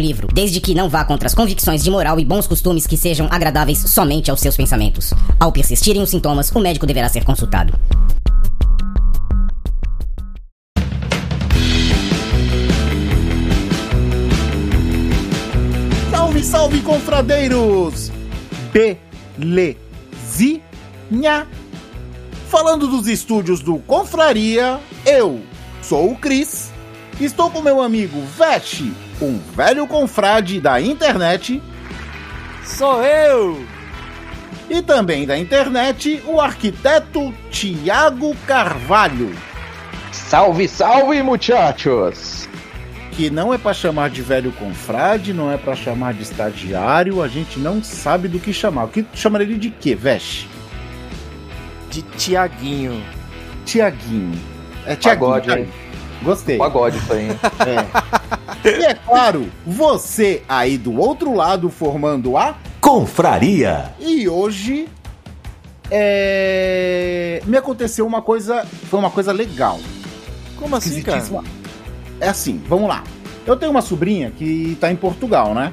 livro, desde que não vá contra as convicções de moral e bons costumes que sejam agradáveis somente aos seus pensamentos. Ao persistirem os sintomas, o médico deverá ser consultado. Salve, salve, confradeiros! Belezinha! Falando dos estúdios do Confraria, eu sou o Cris, estou com meu amigo Veste, um velho confrade da internet, Sou eu! e também da internet, o arquiteto Tiago Carvalho, Salve, salve, muchachos! que não é pra chamar de velho confrade, não é pra chamar de estagiário, a gente não sabe do que chamar. O que tu chamaria ele de quê, Veste? De Tiaguinho. Tiaguinho. É Tiaguinho. Pagode, Tiaguinho. Gostei. Pagode isso aí. É. E é claro, você aí do outro lado formando a. Confraria. E hoje. É... Me aconteceu uma coisa. Foi uma coisa legal. Como assim, cara? É assim, vamos lá. Eu tenho uma sobrinha que tá em Portugal, né?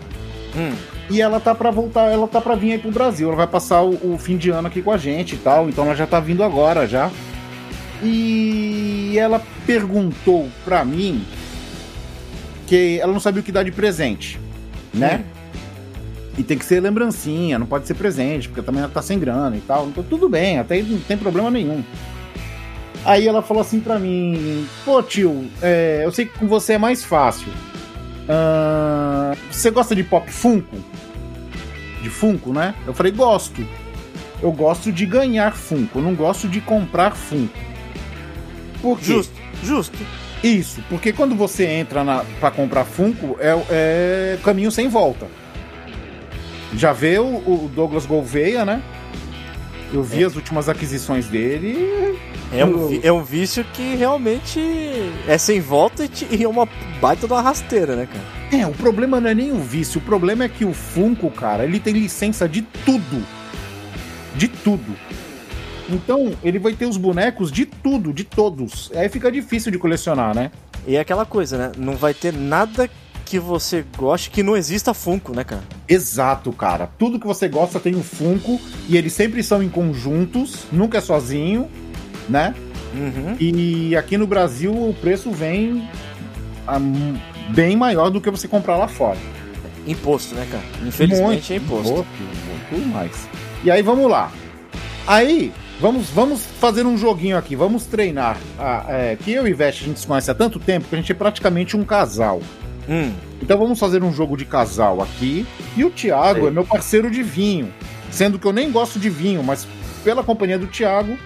Hum. E ela tá pra voltar, ela tá pra vir aí pro Brasil. Ela vai passar o, o fim de ano aqui com a gente e tal. Então ela já tá vindo agora já. E ela perguntou pra mim que ela não sabia o que dar de presente, né? E tem que ser lembrancinha, não pode ser presente, porque também ela tá sem grana e tal. Então tudo bem, até não tem problema nenhum. Aí ela falou assim pra mim: Pô, tio, é, eu sei que com você é mais fácil. Ahn, você gosta de pop Funko? De Funko, né? Eu falei: Gosto. Eu gosto de ganhar Funko, não gosto de comprar Funko. Por quê? Justo, justo. Isso, porque quando você entra na, pra comprar Funko, é, é caminho sem volta. Já vê o, o Douglas Gouveia, né? Eu vi as últimas aquisições dele. É um, é um vício que realmente é sem volta e, te- e é uma baita de uma rasteira, né, cara? É, o problema não é nem o vício, o problema é que o Funko, cara, ele tem licença de tudo. De tudo. Então, ele vai ter os bonecos de tudo, de todos. Aí fica difícil de colecionar, né? E é aquela coisa, né? Não vai ter nada que você goste que não exista Funko, né, cara? Exato, cara. Tudo que você gosta tem o Funko e eles sempre são em conjuntos, nunca é sozinho, né? Uhum. E aqui no Brasil o preço vem ah, bem maior do que você comprar lá fora. Imposto, né, cara? Infelizmente é imposto. Muito, muito mais. E aí vamos lá. Aí, vamos, vamos fazer um joguinho aqui, vamos treinar. Ah, é, que eu e Veste a gente se conhece há tanto tempo que a gente é praticamente um casal. Hum, Então vamos fazer um jogo de casal aqui. E o Thiago Sei. é meu parceiro de vinho. Sendo que eu nem gosto de vinho, mas pela companhia do Thiago,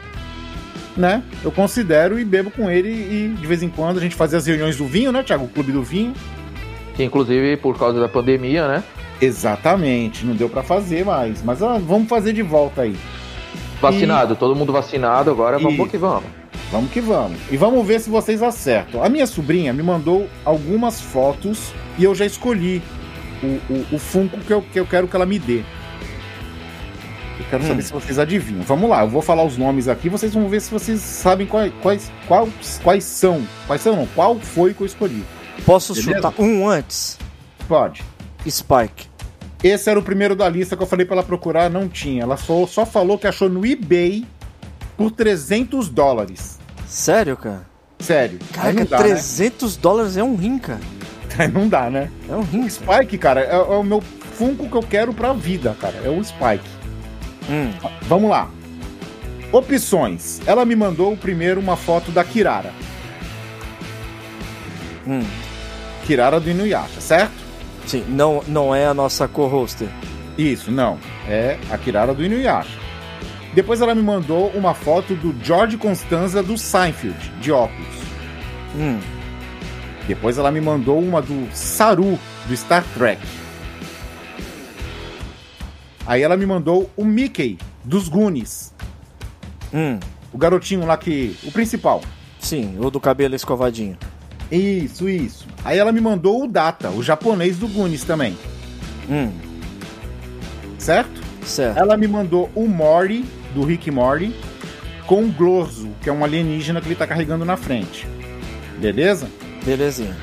né? Eu considero e bebo com ele. E de vez em quando a gente fazia as reuniões do vinho, né, Thiago? O clube do vinho. Que inclusive por causa da pandemia, né? Exatamente, não deu pra fazer mais. Mas ah, vamos fazer de volta aí. Vacinado, todo mundo vacinado agora, vamos Isso. que vamos. Vamos que vamos. E vamos ver se vocês acertam. A minha sobrinha me mandou algumas fotos e eu já escolhi o, o, o Funko que eu, que eu quero que ela me dê. Eu quero saber se vocês adivinham. Vamos lá, eu vou falar os nomes aqui, vocês vão ver se vocês sabem quais, quais, quais, quais são. Quais são, não? Qual foi que eu escolhi? posso Beleza? chutar um antes? Pode. Spike. Esse era o primeiro da lista que eu falei pra ela procurar, não tinha. Ela só, só falou que achou no eBay por 300 dólares. Sério, cara? Sério. Caraca, dá, 300 dólares é um rim, cara. né? Não dá, né? É um rim. Spike, cara, é, é o meu Funko que eu quero pra vida, cara. É o Spike. Hum, Vamos lá. Opções. Ela me mandou primeiro uma foto da Kirara. hum. Kirara do Inuyasha, certo? Sim, não, não é a nossa co-hoster. Isso, não. É a Kirara do Inuyasha. Depois ela me mandou uma foto do George Constanza do Seinfeld, de óculos. Hum, Depois ela me mandou uma do Saru, do Star Trek. Aí ela me mandou o Mickey, dos Goonies. hum. O garotinho lá que. O principal. Sim, o do cabelo escovadinho. Isso, isso. Aí ela me mandou o Data, o japonês do Goonies também. Hum, Certo? certo. Ela me mandou o Mori, do Rick Mori, com o Glorzo, que é um alienígena que ele tá carregando na frente. Beleza? Belezinha.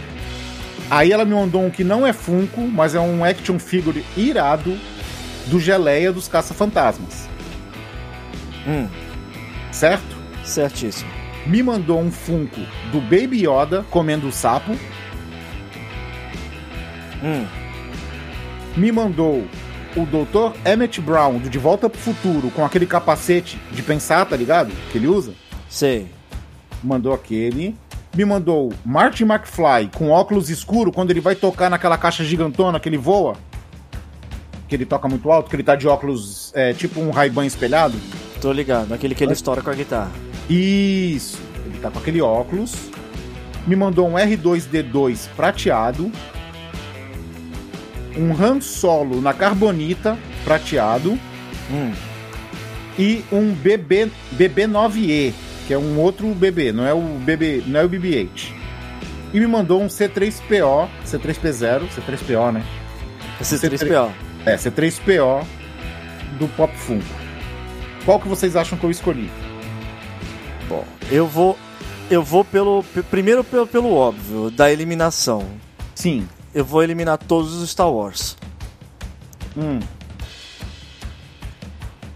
Aí ela me mandou um que não é Funko, mas é um action figure irado do Geleia dos Caça-Fantasmas. Hum, Certo? certíssimo. Me mandou um Funko do Baby Yoda comendo o sapo. Hum, Me mandou o Dr. Emmett Brown do De Volta pro Futuro com aquele capacete de pensar, tá ligado? Que ele usa. sei. Mandou aquele. Me mandou Martin McFly com óculos escuro quando ele vai tocar naquela caixa gigantona que ele voa. Que ele toca muito alto, que ele tá de óculos é, tipo um Ray-Ban espelhado. Tô ligado. Aquele que ele estoura com a guitarra. Isso. Ele tá com aquele óculos. Me mandou um R2D2 prateado. Um Han Solo na carbonita prateado. Hum, E um BB, BB9E, que é um outro BB, não é o BB, não é o BB-8. E me mandou um C3PO, C3P0, C3PO, né? esse 3PO. É, C3PO do Pop Funko. Qual que vocês acham que eu escolhi? Bom, eu vou. Eu vou pelo. Primeiro pelo, pelo óbvio, da eliminação. Sim. Eu vou eliminar todos os Star Wars. Hum,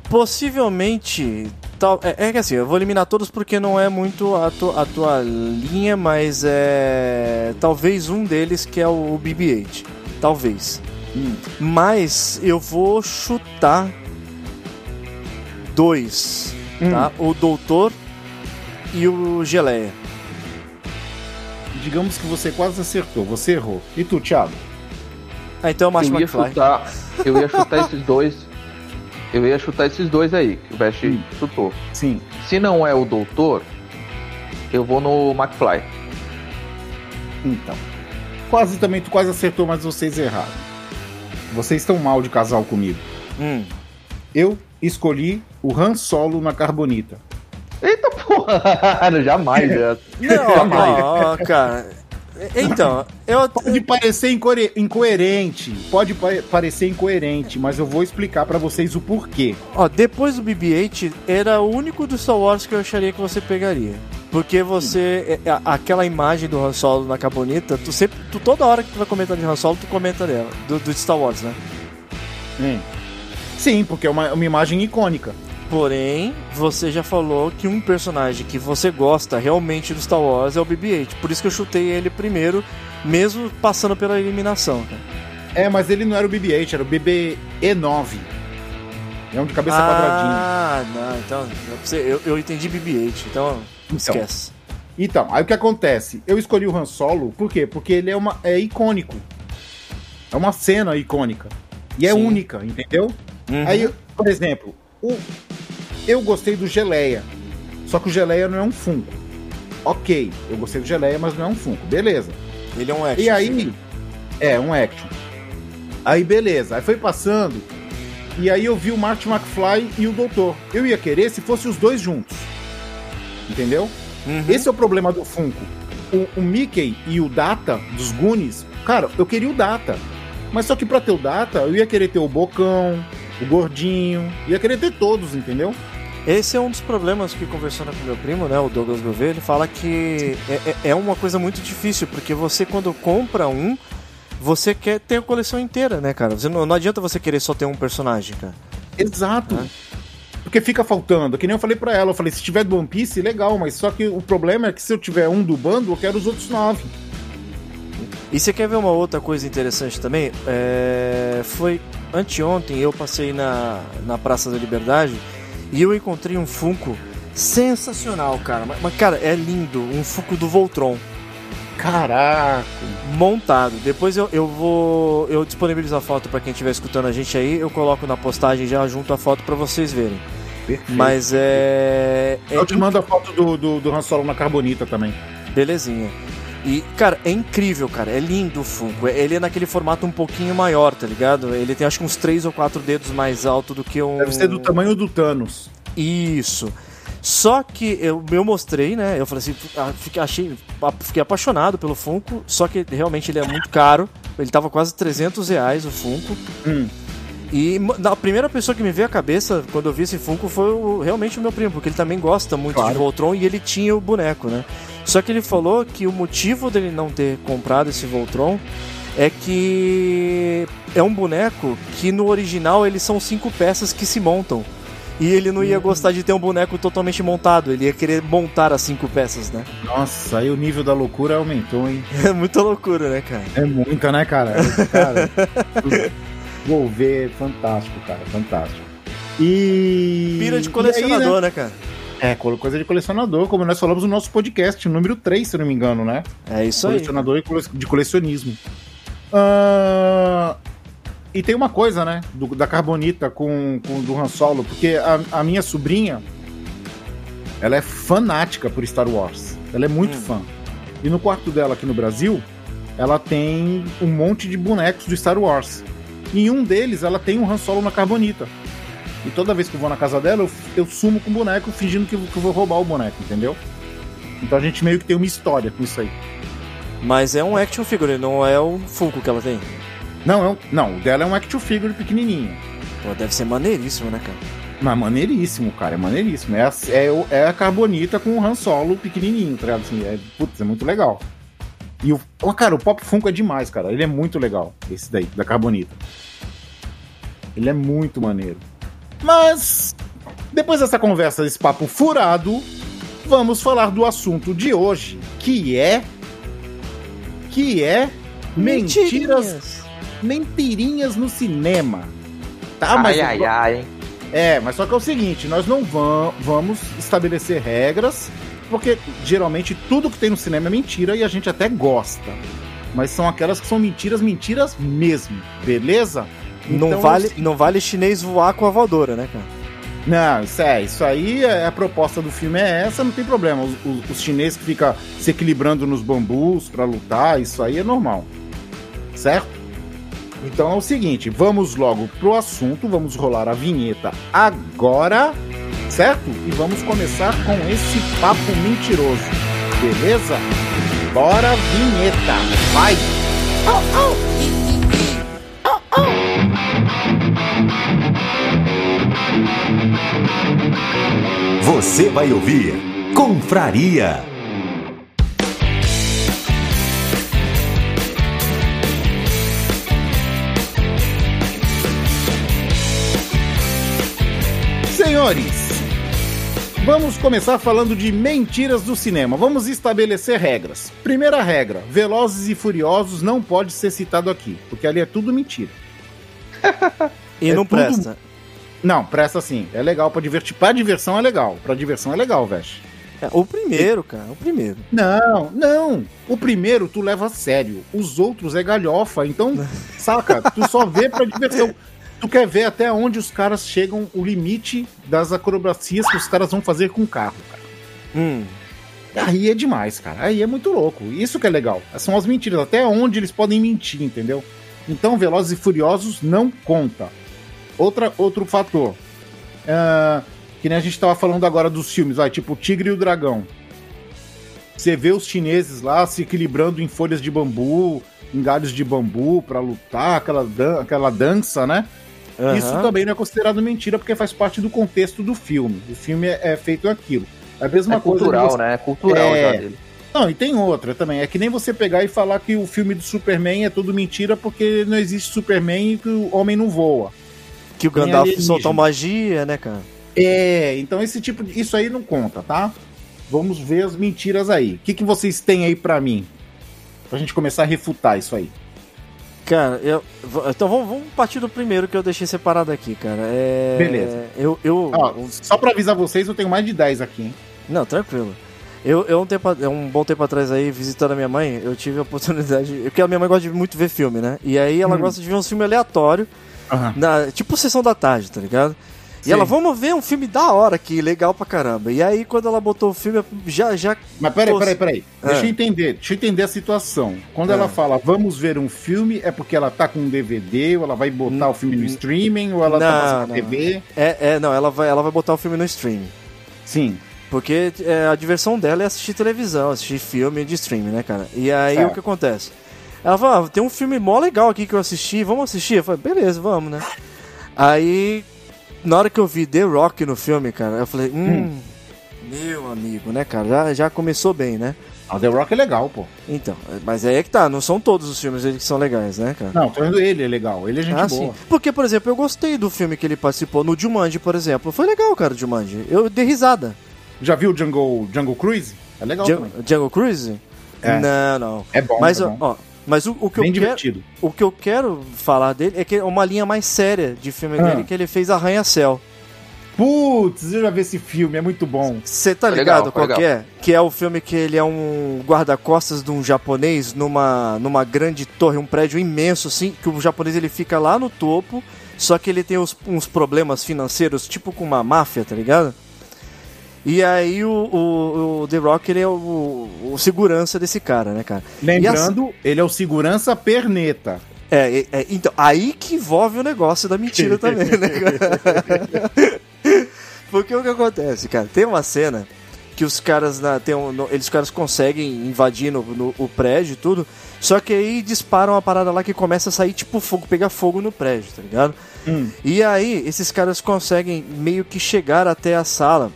Possivelmente. Tal, é, é que assim, eu vou eliminar todos porque não é muito a, tu- a tua linha, mas é. Talvez um deles que é o BB-8. Talvez. hum. Mas eu vou chutar dois, Hum. tá? O Doutor e o Geleia. Digamos que você quase acertou, você errou. E tu, Thiago? Ah, então é o Martin Eu ia McFly. chutar. Eu ia chutar esses dois. Eu ia chutar esses dois aí, que o Best Hum. chutou. Sim. Se não é o doutor, eu vou no McFly. Então. Quase também, tu quase acertou, mas vocês erraram. Vocês estão mal de casal comigo. Hum. Eu escolhi o Han Solo na carbonita. Eita porra! Jamais, é. Não, Jamais. ó, ó, cara. Então, eu. Pode parecer incoere- incoerente, pode pa- parecer incoerente, mas eu vou explicar pra vocês o porquê. Ó, depois do BB-8, era o único do Star Wars que eu acharia que você pegaria. Porque você. é, a- aquela imagem do Han Solo na Carbonita, tu sempre. Tu, toda hora que tu vai comentar de Han Solo, tu comenta dela. Do, do Star Wars, né? Sim, porque é uma, uma imagem icônica. Porém, você já falou que um personagem que você gosta realmente do Star Wars é o BB-8. Por isso que eu chutei ele primeiro, mesmo passando pela eliminação, cara. É, mas ele não era o BB-8, era o BB-E9. É um de cabeça quadradinha. ah, não, então. Eu, eu entendi BB-8, então. Esquece. Então, aí o que acontece? Eu escolhi o Han Solo, por quê? Porque ele é, uma, é icônico. É uma cena icônica. E é Sim. única, entendeu? Uhum. Aí, por exemplo, o, eu gostei do Geleia. Só que o Geleia não é um Funko. Ok, eu gostei do Geleia, mas não é um Funko. Beleza. Ele é um action. E aí, é, um action. Aí, beleza. Aí foi passando. E aí eu vi o Martin McFly e o Doutor. Eu ia querer se fosse os dois juntos. Entendeu? Uhum. Esse é o problema do Funko. O, o Mickey e o Data dos Goonies, cara, eu queria o Data. Mas só que pra ter o Data, eu ia querer ter o Bocão, o Gordinho, ia querer ter todos, entendeu? Esse é um dos problemas que conversando com meu primo, né, o Douglas Gouveia, ele fala que é, é- é uma coisa muito difícil, porque você quando compra um, você quer ter a coleção inteira, né, cara? Você não, não adianta você querer só ter um personagem, cara. Exato. É. Porque fica faltando. Que nem eu falei pra ela, eu falei, se tiver do One Piece, legal, mas só que o problema é que se eu tiver um do bando, eu quero os outros nove. E você quer ver uma outra coisa interessante também? É, foi anteontem eu passei na, na Praça da Liberdade e eu encontrei um Funko sensacional, cara. Mas, cara, é lindo, um Funko do Voltron. Caraca. montado. Depois eu, eu vou eu disponibilizo a foto pra quem estiver escutando a gente aí, eu coloco na postagem já junto a foto pra vocês verem. Perfeito. Mas é. é Eu te mando a foto do, do, do Han Solo na Carbonita também. Belezinha. E, cara, é incrível, cara. É lindo o Funko. Ele é naquele formato um pouquinho maior, tá ligado? Ele tem acho que uns 3 ou 4 dedos mais alto do que um. Deve ser do tamanho do Thanos. Isso. Só que eu, eu mostrei, né? Eu falei assim, ah, fiquei, achei, fiquei apaixonado pelo Funko, só que realmente ele é muito caro. Ele tava quase 300 reais o Funko. Hum. E a primeira pessoa que me veio à cabeça quando eu vi esse Funko foi o- realmente o meu primo, porque ele também gosta muito Claro. de Voltron e ele tinha o boneco, né? Só que ele falou que o motivo dele não ter comprado esse Voltron é que é um boneco que no original eles são cinco peças que se montam. E ele não ia gostar de ter um boneco totalmente montado, ele ia querer montar as cinco peças, né? Nossa, aí o nível da loucura aumentou, hein? É muita loucura, né, cara? É muita, né, cara? cara vou ver, fantástico, cara, fantástico. E. Pira de e aí, colecionador, né? né, cara? É, coisa de colecionador, como nós falamos no nosso podcast, número 3, se não me engano, né? É isso aí. colecionador e cole- de colecionismo. Ah, e tem uma coisa, né, do- da Carbonita com, com do Han Solo, porque a, a minha sobrinha, ela é fanática por Star Wars. Ela é muito Hum. fã. E no quarto dela aqui no Brasil, ela tem um monte de bonecos do Star Wars. Em um deles, ela tem um Han Solo na Carbonita. E toda vez que eu vou na casa dela, eu, eu sumo com o boneco, fingindo que, eu- que eu vou roubar o boneco, entendeu? Então a gente meio que tem uma história com isso aí. Mas é um action figure, não é o Funko que ela tem. Não, é um- não, o dela é um action figure pequenininho. Pô, deve ser maneiríssimo, né, cara? Mas maneiríssimo, cara, é maneiríssimo. É a, é, é a Carbonita com o Han Solo pequenininho, tá ligado? Assim, é, putz, é muito legal. E o, ó, cara, o Pop Funko é demais, cara. Ele é muito legal, esse daí, da Carbonita. Ele é muito maneiro. Mas, depois dessa conversa, desse papo furado, vamos falar do assunto de hoje, que é... Que é... Mentiras mentirinhas no cinema. Tá, mas ai, ai, ai, hein? é, mas só que é o seguinte, nós não vam- vamos estabelecer regras, porque geralmente tudo que tem no cinema é mentira e a gente até gosta. Mas são aquelas que são mentiras, mentiras mesmo, beleza? Não, Então, vale, assim, não vale chinês voar com a voadora, né, cara? Não, isso é, isso aí é a proposta do filme é essa, não tem problema. Os, os, os chineses que ficam se equilibrando nos bambus pra lutar, isso aí é normal. Certo? Então é o seguinte, vamos logo pro assunto, vamos rolar a vinheta agora, certo? E vamos começar com esse papo mentiroso, beleza? Bora vinheta, vai! Você vai ouvir Confraria. Senhores, vamos começar falando de mentiras do cinema. Vamos estabelecer regras. Primeira regra: Velozes e Furiosos não pode ser citado aqui, porque ali é tudo mentira. E É não tudo- presta. Não, presta sim. É legal pra divertir. Pra diversão é legal. Pra diversão é legal, velho. É, o primeiro, cara, o primeiro. Não, não. O primeiro tu leva a sério. Os outros é galhofa. Então, saca? Tu só vê pra diversão. Tu quer ver até onde os caras chegam, o limite das acrobacias que os caras vão fazer com o carro, cara. Hum. Aí é demais, cara. Aí é muito louco. Isso que é legal. São as mentiras. Até onde eles podem mentir, entendeu? Então, Velozes e Furiosos não conta. Outra, outro fator. Ah, que nem a gente tava falando agora dos filmes, vai, tipo o Tigre e o Dragão. Você vê os chineses lá se equilibrando em folhas de bambu, em galhos de bambu pra lutar, aquela, dan aquela dança, né? Aham. Isso também não é considerado mentira porque faz parte do contexto do filme. O filme é, é feito aquilo. É a mesma É coisa. cultural, você- né? É cultural É. já dele. Não, e tem outra também. É que nem você pegar e falar que o filme do Superman é tudo mentira porque não existe Superman e que o homem não voa. Que o Gandalf alienígena. soltou magia, né, cara? É, então esse tipo de. Isso aí não conta, tá? Vamos ver as mentiras aí. O que, que vocês têm aí pra mim? Pra gente começar a refutar isso aí. Cara, eu. Então vamos, vamos partir do primeiro que eu deixei separado aqui, cara. É... Beleza. Eu. eu... Ó, só pra avisar vocês, eu tenho mais de 10 aqui, hein? Não, tranquilo. Eu, eu um, tempo, um bom tempo atrás aí, visitando a minha mãe, eu tive a oportunidade. Porque a minha mãe gosta de muito ver filme, né? E aí ela Hum. gosta de ver uns filmes aleatórios, Aham. na, tipo sessão da tarde, tá ligado? E Sim. ela, vamos ver um filme da hora aqui, legal pra caramba. E aí, quando ela botou o filme, já. já Mas peraí, peraí, peraí. Deixa Ah. eu entender, deixa eu entender a situação. Quando Ah. ela fala vamos ver um filme, é porque ela tá com um DVD, ou ela vai botar o filme no streaming, ou ela tá Não, passando não. na TV. é, é, não, ela vai, ela vai botar o filme no stream. Sim. Porque é, a diversão dela é assistir televisão, assistir filme de streaming, né, cara? E aí Certo. o que acontece? Ela fala, ah, tem um filme mó legal aqui que eu assisti, vamos assistir? Eu falei, beleza, vamos, né? Aí, na hora que eu vi The Rock no filme, cara, eu falei, hum, meu amigo, né, cara? Já, já começou bem, né? A The Rock é legal, pô. Então, mas aí é que tá, não são todos os filmes dele que são legais, né, cara? Não, tô vendo ele, é legal. Ele é gente Ah, boa. sim. Porque, por exemplo, eu gostei do filme que ele participou no Jumanji, por exemplo. Foi legal, cara, o Jumanji. Eu dei risada. Já viu o Jungle, Jungle Cruise? É legal também. Jungle Cruise? É. Não, não. É bom, Mas, é bom. ó, mas o, o que Bem eu quero, divertido. o que eu quero falar dele é que é uma linha mais séria de filme Ah. dele que ele fez Arranha-Céu. Putz, eu já vi esse filme, é muito bom. Você tá ligado legal, qual foi que é? Que é o filme que ele é um guarda-costas de um japonês numa, numa grande torre, um prédio imenso assim, que o japonês ele fica lá no topo, só que ele tem uns, uns problemas financeiros, tipo com uma máfia, tá ligado? E aí o, o, o The Rock ele é o, o segurança desse cara, né, cara? Lembrando, ele é o segurança perneta. É, é, é, então, aí que envolve o negócio da mentira também, né, cara? Porque o que acontece, cara? Tem uma cena que os caras na, tem um, no- eles os caras conseguem invadir no, no- o prédio e tudo, só que aí disparam uma parada lá que começa a sair tipo fogo, pegar fogo no prédio, tá ligado? Hum. E aí esses caras conseguem meio que chegar até a sala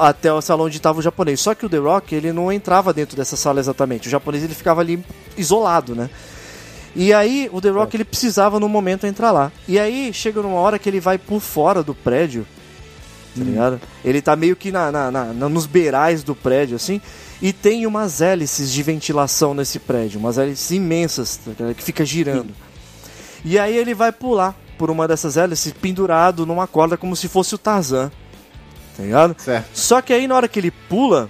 até o salão onde estava o japonês. Só que o The Rock, ele não entrava dentro dessa sala exatamente. O japonês ele ficava ali isolado, né? E aí o The Rock ele precisava no momento entrar lá. E aí chega numa hora que ele vai por fora do prédio, tá ligado? Ele tá meio que na, na- na- nos beirais do prédio, assim. E tem umas hélices de ventilação nesse prédio, umas hélices imensas, tá que fica girando. E aí ele vai pular por uma dessas hélices pendurado numa corda como se fosse o Tarzan. Tá ligado? Certo. Só que aí na hora que ele pula,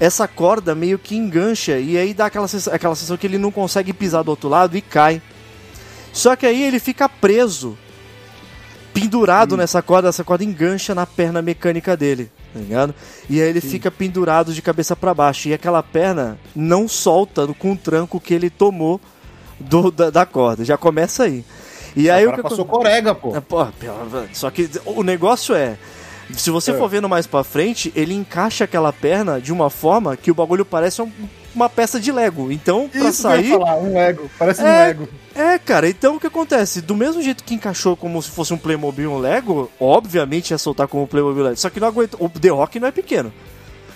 essa corda meio que engancha e aí dá aquela sensação, aquela sensação que ele não consegue pisar do outro lado e cai. Só que aí ele fica preso, pendurado nessa corda, essa corda engancha na perna mecânica dele, tá ligado? E aí ele fica pendurado de cabeça para baixo e aquela perna não solta com o tranco que ele tomou do, da, da corda. Já começa aí. E aí o que passou corega, pô. é, pô, só que o negócio é. Se você É. for vendo mais pra frente, ele encaixa aquela perna de uma forma que o bagulho parece um- uma peça de Lego. Então, pra Isso que eu ia sair. falar, um Lego. Parece um É. Lego. É, cara, então o que acontece? Do mesmo jeito que encaixou como se fosse um Playmobil um Lego, obviamente ia soltar como um Playmobil Lego. Só que não aguenta. O The Rock não é pequeno.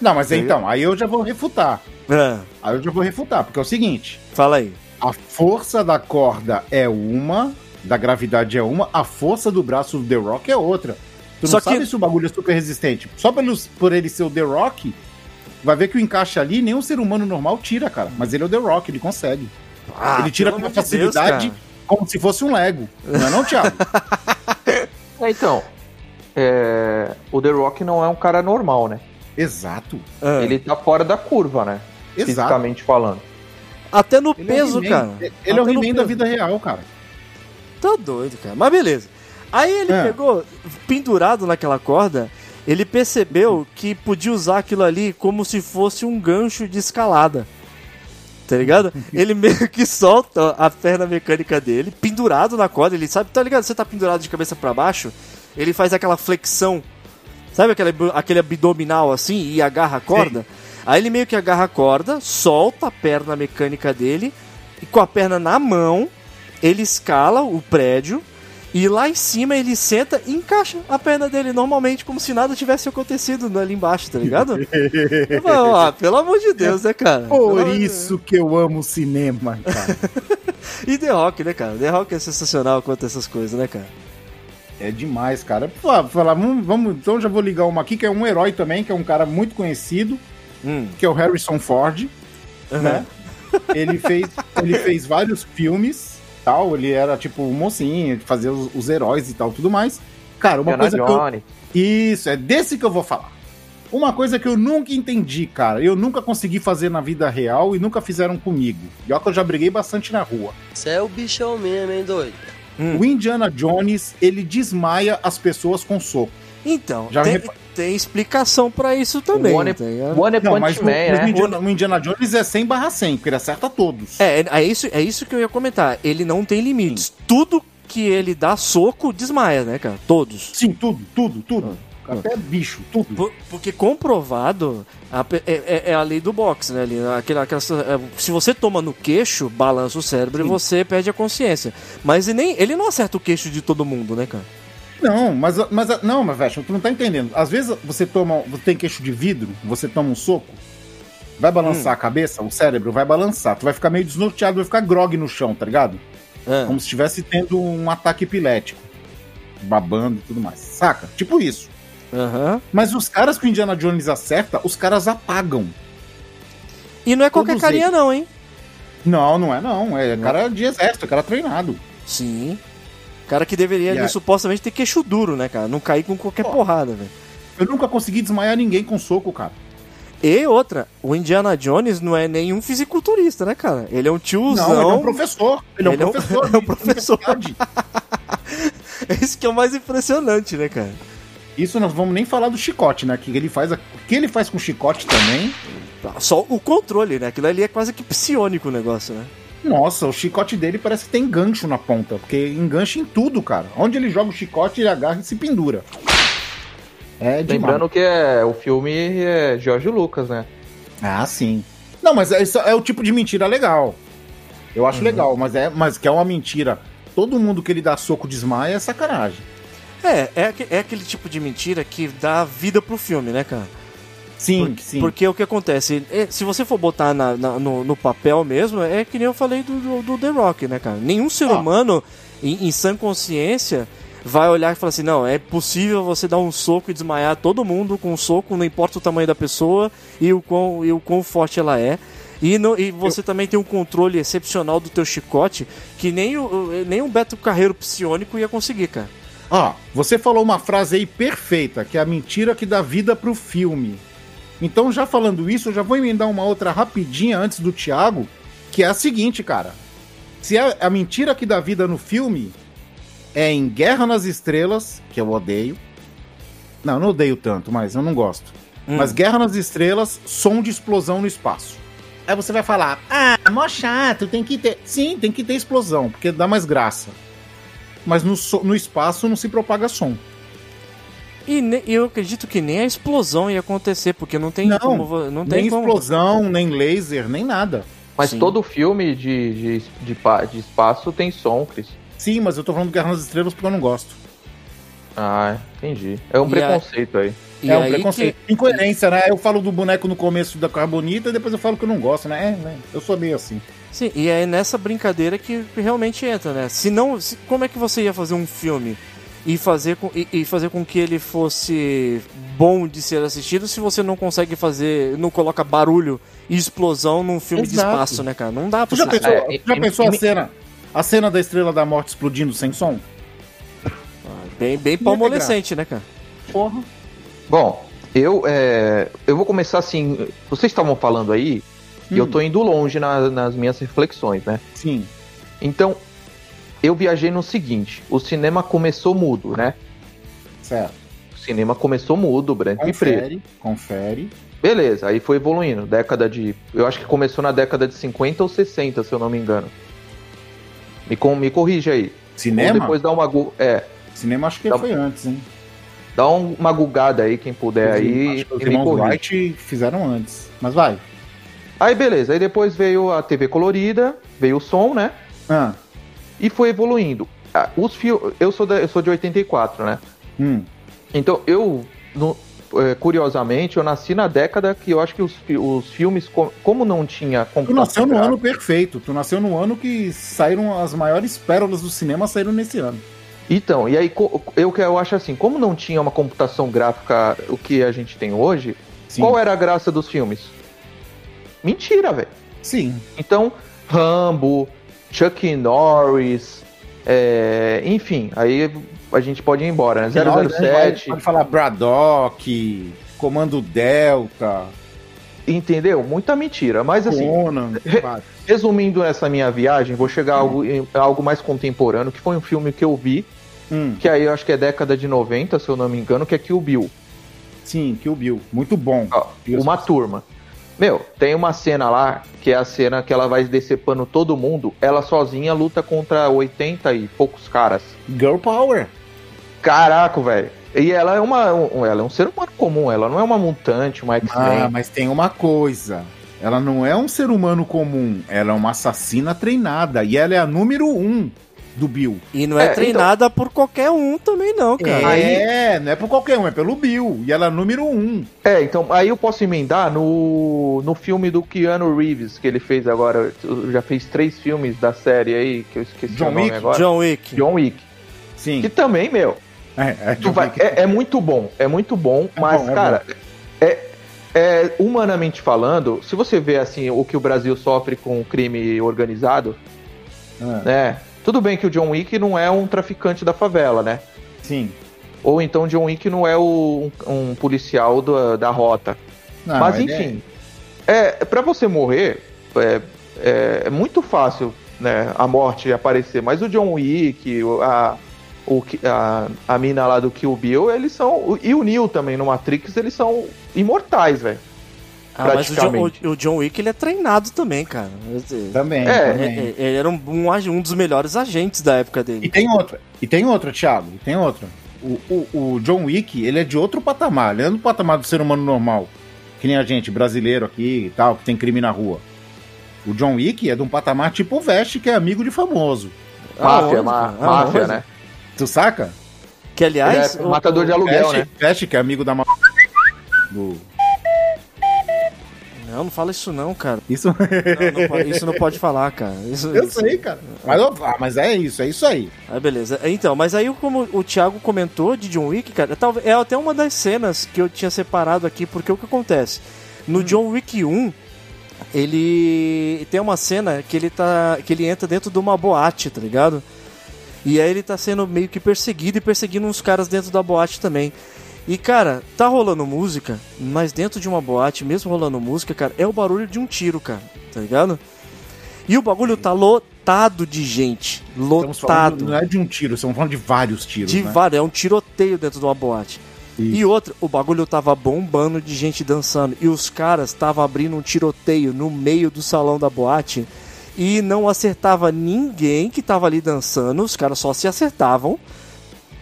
Não, mas então, aí eu já vou refutar. É, Aí eu já vou refutar, porque é o seguinte: fala aí. a força da corda é uma, da gravidade é uma, a força do braço do The Rock é outra. Tu Só não que- sabe se o bagulho é super resistente. Só pelo, por ele ser o The Rock, vai ver que o encaixe ali, nenhum ser humano normal tira, cara. Mas ele é o The Rock, ele consegue. Ah, ele tira com uma Deus, facilidade cara. como se fosse um Lego. Não é não, Thiago? É, então, é, o The Rock não é um cara normal, né? Exato. Ah, Ele tá fora da curva, né? Exato. Fisicamente falando. Até no Ele é peso, He-Man. cara. Ele é o Até He-Man da vida real, cara. Tá doido, cara. Mas beleza. Aí ele É. pegou, pendurado naquela corda, ele percebeu que podia usar aquilo ali como se fosse um gancho de escalada. Tá ligado? ele meio que solta a perna mecânica dele, pendurado na corda. Ele sabe, tá ligado? Você tá pendurado de cabeça pra baixo, ele faz aquela flexão, sabe aquele, aquele abdominal assim e agarra a corda? Aí ele meio que agarra a corda, solta a perna mecânica dele e com a perna na mão, ele escala o prédio e lá em cima ele senta e encaixa a perna dele normalmente, como se nada tivesse acontecido ali embaixo, tá ligado? Pelo amor de Deus, né, cara? Pelo Por de isso que eu amo cinema, cara. E The Rock, né, cara? The Rock é sensacional quanto a essas coisas, né, cara? É demais, cara. Falar, vamos, vamos, então já vou ligar uma aqui, que é um herói também, que é um cara muito conhecido, Hum. que é o Harrison Ford, né? Ele fez, ele fez vários filmes, tal, ele era tipo um mocinho, de fazer os, os heróis e tal, tudo mais. Cara, uma Indiana coisa que eu. Isso, é desse que eu vou falar. Uma coisa que eu nunca entendi, cara, eu nunca consegui fazer na vida real e nunca fizeram comigo. E ó que eu já briguei bastante na rua. Você é o bichão mesmo, hein, doido? Hum. O Indiana Jones, ele desmaia as pessoas com soco. Então, Já me tem, repa- tem explicação pra isso também. One, tá? One Não, mas Punch o, Man, mas o né? Indiana, o Indiana Jones é 100 barra 100, porque ele acerta todos. É, é, é isso, é isso que eu ia comentar. Ele não tem limites. Tudo que ele dá soco desmaia, né, cara? Todos. Sim, tudo, tudo, tudo. Ah. Até bicho, tudo. Por- porque comprovado a é, é- é a lei do boxe, né? Ali, aquela, aquela, é, se você toma no queixo, balança o cérebro e você perde a consciência. Mas ele, nem, ele não acerta o queixo de todo mundo, né, cara? Não, mas, mas não, mas velho, tu não tá entendendo. Às vezes você toma, você tem queixo de vidro, você toma um soco, vai Hum. balançar a cabeça, o cérebro vai balançar, tu vai ficar meio desnorteado, vai ficar grog no chão, tá ligado? Ah, Como se estivesse tendo um ataque epilético, babando e tudo mais. Saca? Tipo isso. Aham. Mas os caras que o Indiana Jones acerta, os caras apagam. E não é qualquer Todos carinha, eles. não, hein? Não, não é não, é cara de exército, é cara treinado. Sim. Cara que deveria supostamente ter queixo duro, né, cara? Não cair com qualquer Pô. porrada, velho. Eu nunca consegui desmaiar ninguém com soco, cara. E outra, o Indiana Jones não é nenhum fisiculturista, né, cara? Ele é um tiozão. Não, ele é um professor. Ele é um Ele é um- professor. é um professor. Isso que é o mais impressionante, né, cara? Isso nós vamos nem falar do chicote, né? Que ele faz, a- o que ele faz com o chicote também. Só o controle, né? Aquilo ali é quase que psionico o negócio, né? Nossa, o chicote dele parece que tem gancho na ponta, porque engancha em tudo, cara. Onde ele joga o chicote, ele agarra e se pendura. É demais. Lembrando que é, o filme é George Lucas, né? Ah, sim. Não, mas é, isso é o tipo de mentira legal. Eu acho legal, mas é, mas que é uma mentira. Todo mundo que ele dá soco desmaia é sacanagem. É, é, é aquele tipo de mentira que dá vida pro filme, né, cara? Sim, Porque, sim. porque o que acontece? é, se você for botar na- na- no, no papel mesmo, é que nem eu falei do, do, do The Rock, né, cara? Nenhum ser humano, em, em sã consciência, vai olhar e falar assim: não, é possível você dar um soco e desmaiar todo mundo com um soco, não importa o tamanho da pessoa e o quão, e o quão forte ela é. E, não- e você também tem um controle excepcional do teu chicote que nem o, o- nem um Beto Carreiro psionico ia conseguir, cara. Ó, você falou uma frase aí perfeita, que é a mentira que dá vida pro filme. Então, já falando isso, eu já vou emendar uma outra rapidinha antes do Thiago, que é a seguinte, cara. Se a, a mentira que dá vida no filme é em Guerra nas Estrelas, que eu odeio. Não, não odeio tanto, mas eu não gosto. Hum. Mas Guerra nas Estrelas, som de explosão no espaço. Aí você vai falar, ah, mó chato, tem que ter. Sim, tem que ter explosão, porque dá mais graça. Mas no, so- no espaço não se propaga som. E ne- eu acredito que nem a explosão ia acontecer, porque não tem Não, como. Não tem nem como. explosão, nem laser, nem nada. Mas Sim. todo filme de, de, de, de espaço tem som, Cris. Sim, mas eu tô falando de Guerra nas Estrelas porque eu não gosto. Ah, entendi. É um E preconceito aí. E é um aí preconceito. Incoerência, né? Eu falo do boneco no começo da Carbonita e depois eu falo que eu não gosto, né? É, né? Eu sou meio assim. que- sim, e é nessa brincadeira que realmente entra, né? Se não. se- como é que você ia fazer um filme e fazer, com, e, e fazer com que ele fosse bom de ser assistido se você não consegue fazer. não coloca barulho e explosão num filme de Exato. espaço, né, cara? Não dá pra já ser. pensou, É, já e- pensou e- a cena? A cena da Estrela da Morte explodindo sem som? Bem, bem palmolescente, né, cara? Porra. Bom, eu, é, eu vou começar assim. Vocês estavam falando aí, e eu Hum. tô indo longe na- nas minhas reflexões, né? Sim. Então, eu viajei no seguinte: o cinema começou mudo, né? Certo. O cinema começou mudo, branco e preto. Confere, confere. Beleza, aí foi evoluindo. Década de. Eu acho que começou na década de 50 ou 60, se eu não me engano. Me, com, me corrija aí. Ou Cinema? depois dá uma. É, Cinema acho que Dá- foi antes, hein? dá um- uma gugada aí, quem puder aí. acho que os irmãos. Wright fizeram antes. Mas vai. Aí beleza, aí depois veio a TV colorida, veio o som, né? Ah, E foi evoluindo. Ah, Os fio... eu, sou da- eu sou de 84, né? hum. Então eu, no- é, curiosamente, eu nasci na década que eu acho que os, fi- os filmes, co- como não tinha Tu nasceu no ano perfeito. Tu nasceu no ano que saíram as maiores pérolas do cinema saíram nesse ano. Então, e aí eu, que eu acho assim, como não tinha uma computação gráfica o que a gente tem hoje, Sim. qual era a graça dos filmes? Mentira, velho. Sim. Então, Rambo, Chuck Norris, é, enfim, aí a gente pode ir embora, né? Pode, 007. pode falar Braddock, Comando Delta. Entendeu? Muita mentira. Mas assim, Conan, re- resumindo essa minha viagem, vou chegar a algo, em- a algo mais contemporâneo, que foi um filme que eu vi, Hum, que aí eu acho que é década de 90, se eu não me engano, que é Kill Bill. sim, Kill Bill. Muito bom. Uma turma. Meu, tem uma cena lá, que é a cena que ela vai decepando todo mundo, ela sozinha luta contra 80 e poucos caras. Girl Power. Caraca, velho. E ela é uma. um- ela é um ser humano comum, ela não é uma mutante, uma Ah, X-Men. mas tem uma coisa. Ela não é um ser humano comum. Ela é uma assassina treinada. E ela é a número um do Bill. E não é, É, então- treinada por qualquer um também, não, cara. É, não é por qualquer um, é pelo Bill. E ela é número um. É, então, aí eu posso emendar no, no filme do Keanu Reeves, que ele fez agora. Já fez três filmes da série aí, que eu esqueci John o nome Wick? agora. John Wick. John Wick. Sim. Que também, meu, É, é, vai- é, é muito bom, é muito bom, É mas, bom, é cara, é, é, humanamente falando, se você vê assim o que o Brasil sofre com o crime organizado, Ah, né? Tudo bem que o John Wick não é um traficante da favela, né? Sim. Ou então John Wick não é o- um, um policial da, da rota. Não, Mas ele enfim, é, para você morrer é, é, é muito fácil, né? A morte aparecer. Mas o John Wick, a, o, a, a mina lá do Kill Bill, eles são. E o Neo também no Matrix, eles são imortais, velho. Ah, mas o John, o- o John Wick ele é treinado também, cara. Também, É, também. É- é- Ele era um, um um dos melhores agentes da época E dele. tem outra. E tem outra, Thiago. E tem outra. O, o, o John Wick, ele é de outro patamar. Ele é do patamar do ser humano normal. Que nem a gente, brasileiro aqui e tal, que tem crime na rua. O John Wick é de um patamar tipo o Veste, que é amigo de famoso. Máfia, Aonde, ma- cara? máfia, né? Tu saca? Que aliás. Ele é o- matador de aluguel, Veste, né? Veste, que é amigo da. Do... Não, não fala isso não, cara. Isso. Não, não pode- isso não pode falar, cara. Isso, Eu isso- sei, cara. Mas, ah, mas é isso, é isso aí. Ah, beleza. Então, mas aí como o Thiago comentou de John Wick, cara, talvez é até uma das cenas que eu tinha separado aqui, porque o que acontece? No John Wick 1, ele tem uma cena que ele tá que ele entra dentro de uma boate, tá ligado? E aí ele tá sendo meio que perseguido e perseguindo uns caras dentro da boate também. E cara, tá rolando música, mas dentro de uma boate, mesmo rolando música, cara, é o barulho de um tiro, cara, tá ligado? E o bagulho tá lotado de gente. Estamos falando, Lotado. não é de um tiro, estamos falando de vários tiros. De né? vários, é um tiroteio dentro de uma boate. Isso. E outra, o bagulho tava bombando de gente dançando. E os caras estavam abrindo um tiroteio no meio do salão da boate. E não acertava ninguém que tava ali dançando. Os caras só se acertavam.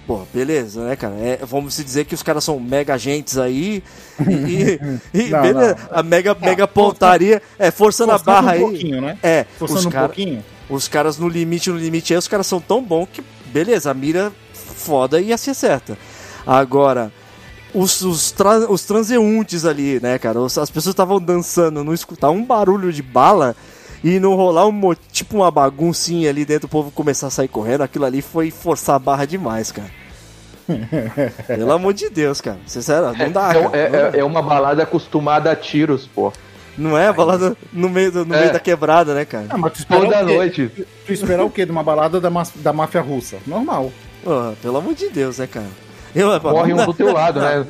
Pô, beleza, né, cara? É, vamos se dizer que os caras são mega agentes aí. E, e- e Não, beleza, não. a mega, mega pontaria. É, forçando a Forçando barra um aí. pouquinho, né? É, Forçando os um caras. pouquinho. Os caras no limite, no limite aí, os caras são tão bons que, beleza, a mira foda e se acerta. Agora, os, os, tra- os transeuntes ali, né, cara? os- as pessoas estavam dançando, não escutar um barulho de bala e não rolar um, tipo uma baguncinha ali dentro, o povo começar a sair correndo, aquilo ali foi forçar a barra demais, cara. Pelo amor de Deus, cara. Sincero, não dá, Então, cara. é, não, dá. é- é uma balada acostumada a tiros, pô. Não é a balada no meio, do- no É. meio da quebrada, né, cara? Ah, mas tu esperar Toda noite. Tu esperar o quê de uma balada da, da máfia russa? Normal. Pelo amor de Deus, né, cara? Eu, Morre um do teu lado, né?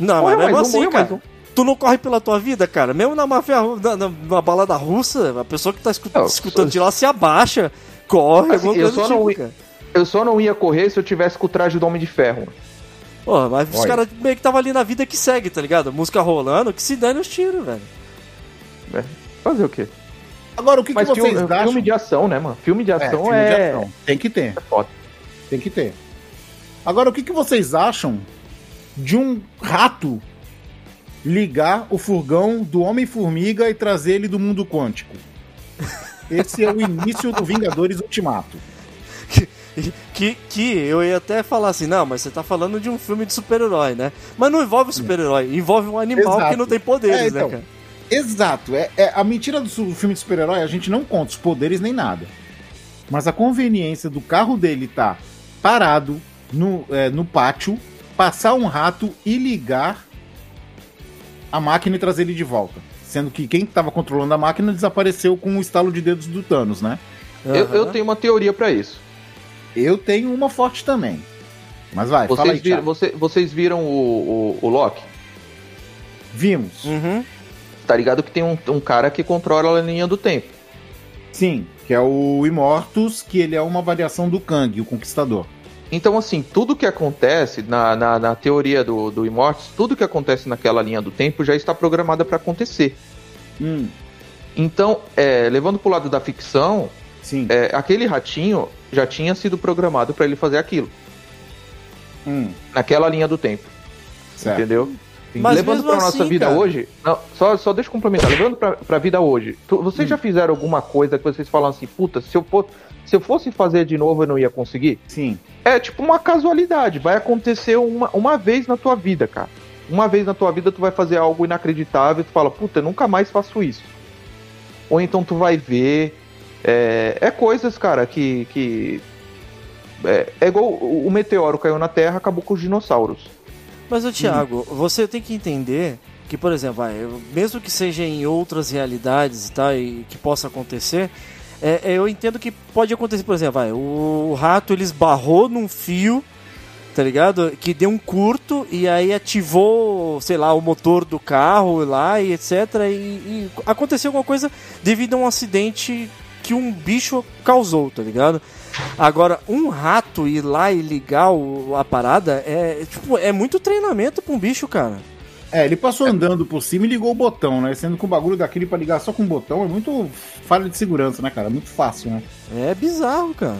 Não, mas mesmo um, assim, cara. Tu não corre pela tua vida, cara. Mesmo na máfia, na, na, na balada russa, a pessoa que tá escu- Não, escutando de lá se abaixa, corre, Assim, alguma eu só não tipo, ia-. Eu só não ia correr se eu tivesse com o traje do Homem de Ferro. Porra, mas os Olha. caras meio que tava ali na vida que segue, tá ligado? Música rolando, que se dane os tiros, velho. Fazer o quê? Agora, o que, que Mas vocês filme, acham? filme de ação, né, mano? Filme de É, ação filme é, de ação. Tem que ter, é foda. tem que ter. Agora, o que, que vocês acham de um rato ligar o furgão do Homem-Formiga e trazer ele do mundo quântico? Esse é o início do Vingadores Ultimato. Que, que eu ia até falar assim, não, mas você tá falando de um filme de super-herói, né? Mas não envolve super-herói, envolve um animal Exato. que não tem poderes, É, então. né, cara? Exato. É, é- a mentira do filme de super-herói, a gente não conta os poderes nem nada. Mas a conveniência do carro dele tá parado no, é, no pátio, passar um rato e ligar a máquina e trazer ele de volta. Sendo que quem tava controlando a máquina desapareceu com o estalo de dedos do Thanos, né? Eu, eu Aham. tenho uma teoria pra isso. Eu tenho uma forte também. Mas vai, fala Vocês, aí, viram, você- vocês viram o, o, o Loki? Vimos. Uhum. tá ligado que tem um, um cara que controla a linha do tempo. Sim, que é o Immortus, que ele é uma variação do Kang, o Conquistador. Então, assim, tudo que acontece na, na, na teoria do, do Immortus, tudo que acontece naquela linha do tempo já está programado para acontecer. Hum, Então, é, levando pro lado da ficção, sim. é, aquele ratinho já tinha sido programado para ele fazer aquilo, Hum, naquela linha do tempo, certo. entendeu? Mas levando mesmo pra nossa assim, vida cara- hoje, não, só, só deixa eu complementar, levando pra, pra vida hoje, tu- vocês já fizeram alguma coisa que vocês falam assim, puta, se eu, for, se eu fosse fazer de novo eu não ia conseguir? Sim. É tipo uma casualidade, vai acontecer uma, uma vez na tua vida, cara. Uma vez na tua vida tu vai fazer algo inacreditável e tu fala, puta, eu nunca mais faço isso. Ou então tu vai ver. É, é coisas, cara, que. que é, é igual o o meteoro caiu na Terra, acabou com os dinossauros. Mas, ô Thiago, você tem que entender que, por exemplo, vai, mesmo que seja em outras realidades e tal, e que possa acontecer, é, é, eu entendo que pode acontecer, por exemplo, vai, o rato ele esbarrou num fio, tá ligado? Que deu um curto e aí ativou, sei lá, o motor do carro lá e etc. E, e aconteceu alguma coisa devido a um acidente que um bicho causou, tá ligado? Agora, um rato ir lá e ligar o- a parada é, tipo, é muito treinamento pra um bicho, cara. É, ele passou andando por cima e ligou o botão, né? Sendo que o bagulho daquele pra ligar só com o botão é muito falha de segurança, né, cara? Muito fácil, né? É bizarro, cara.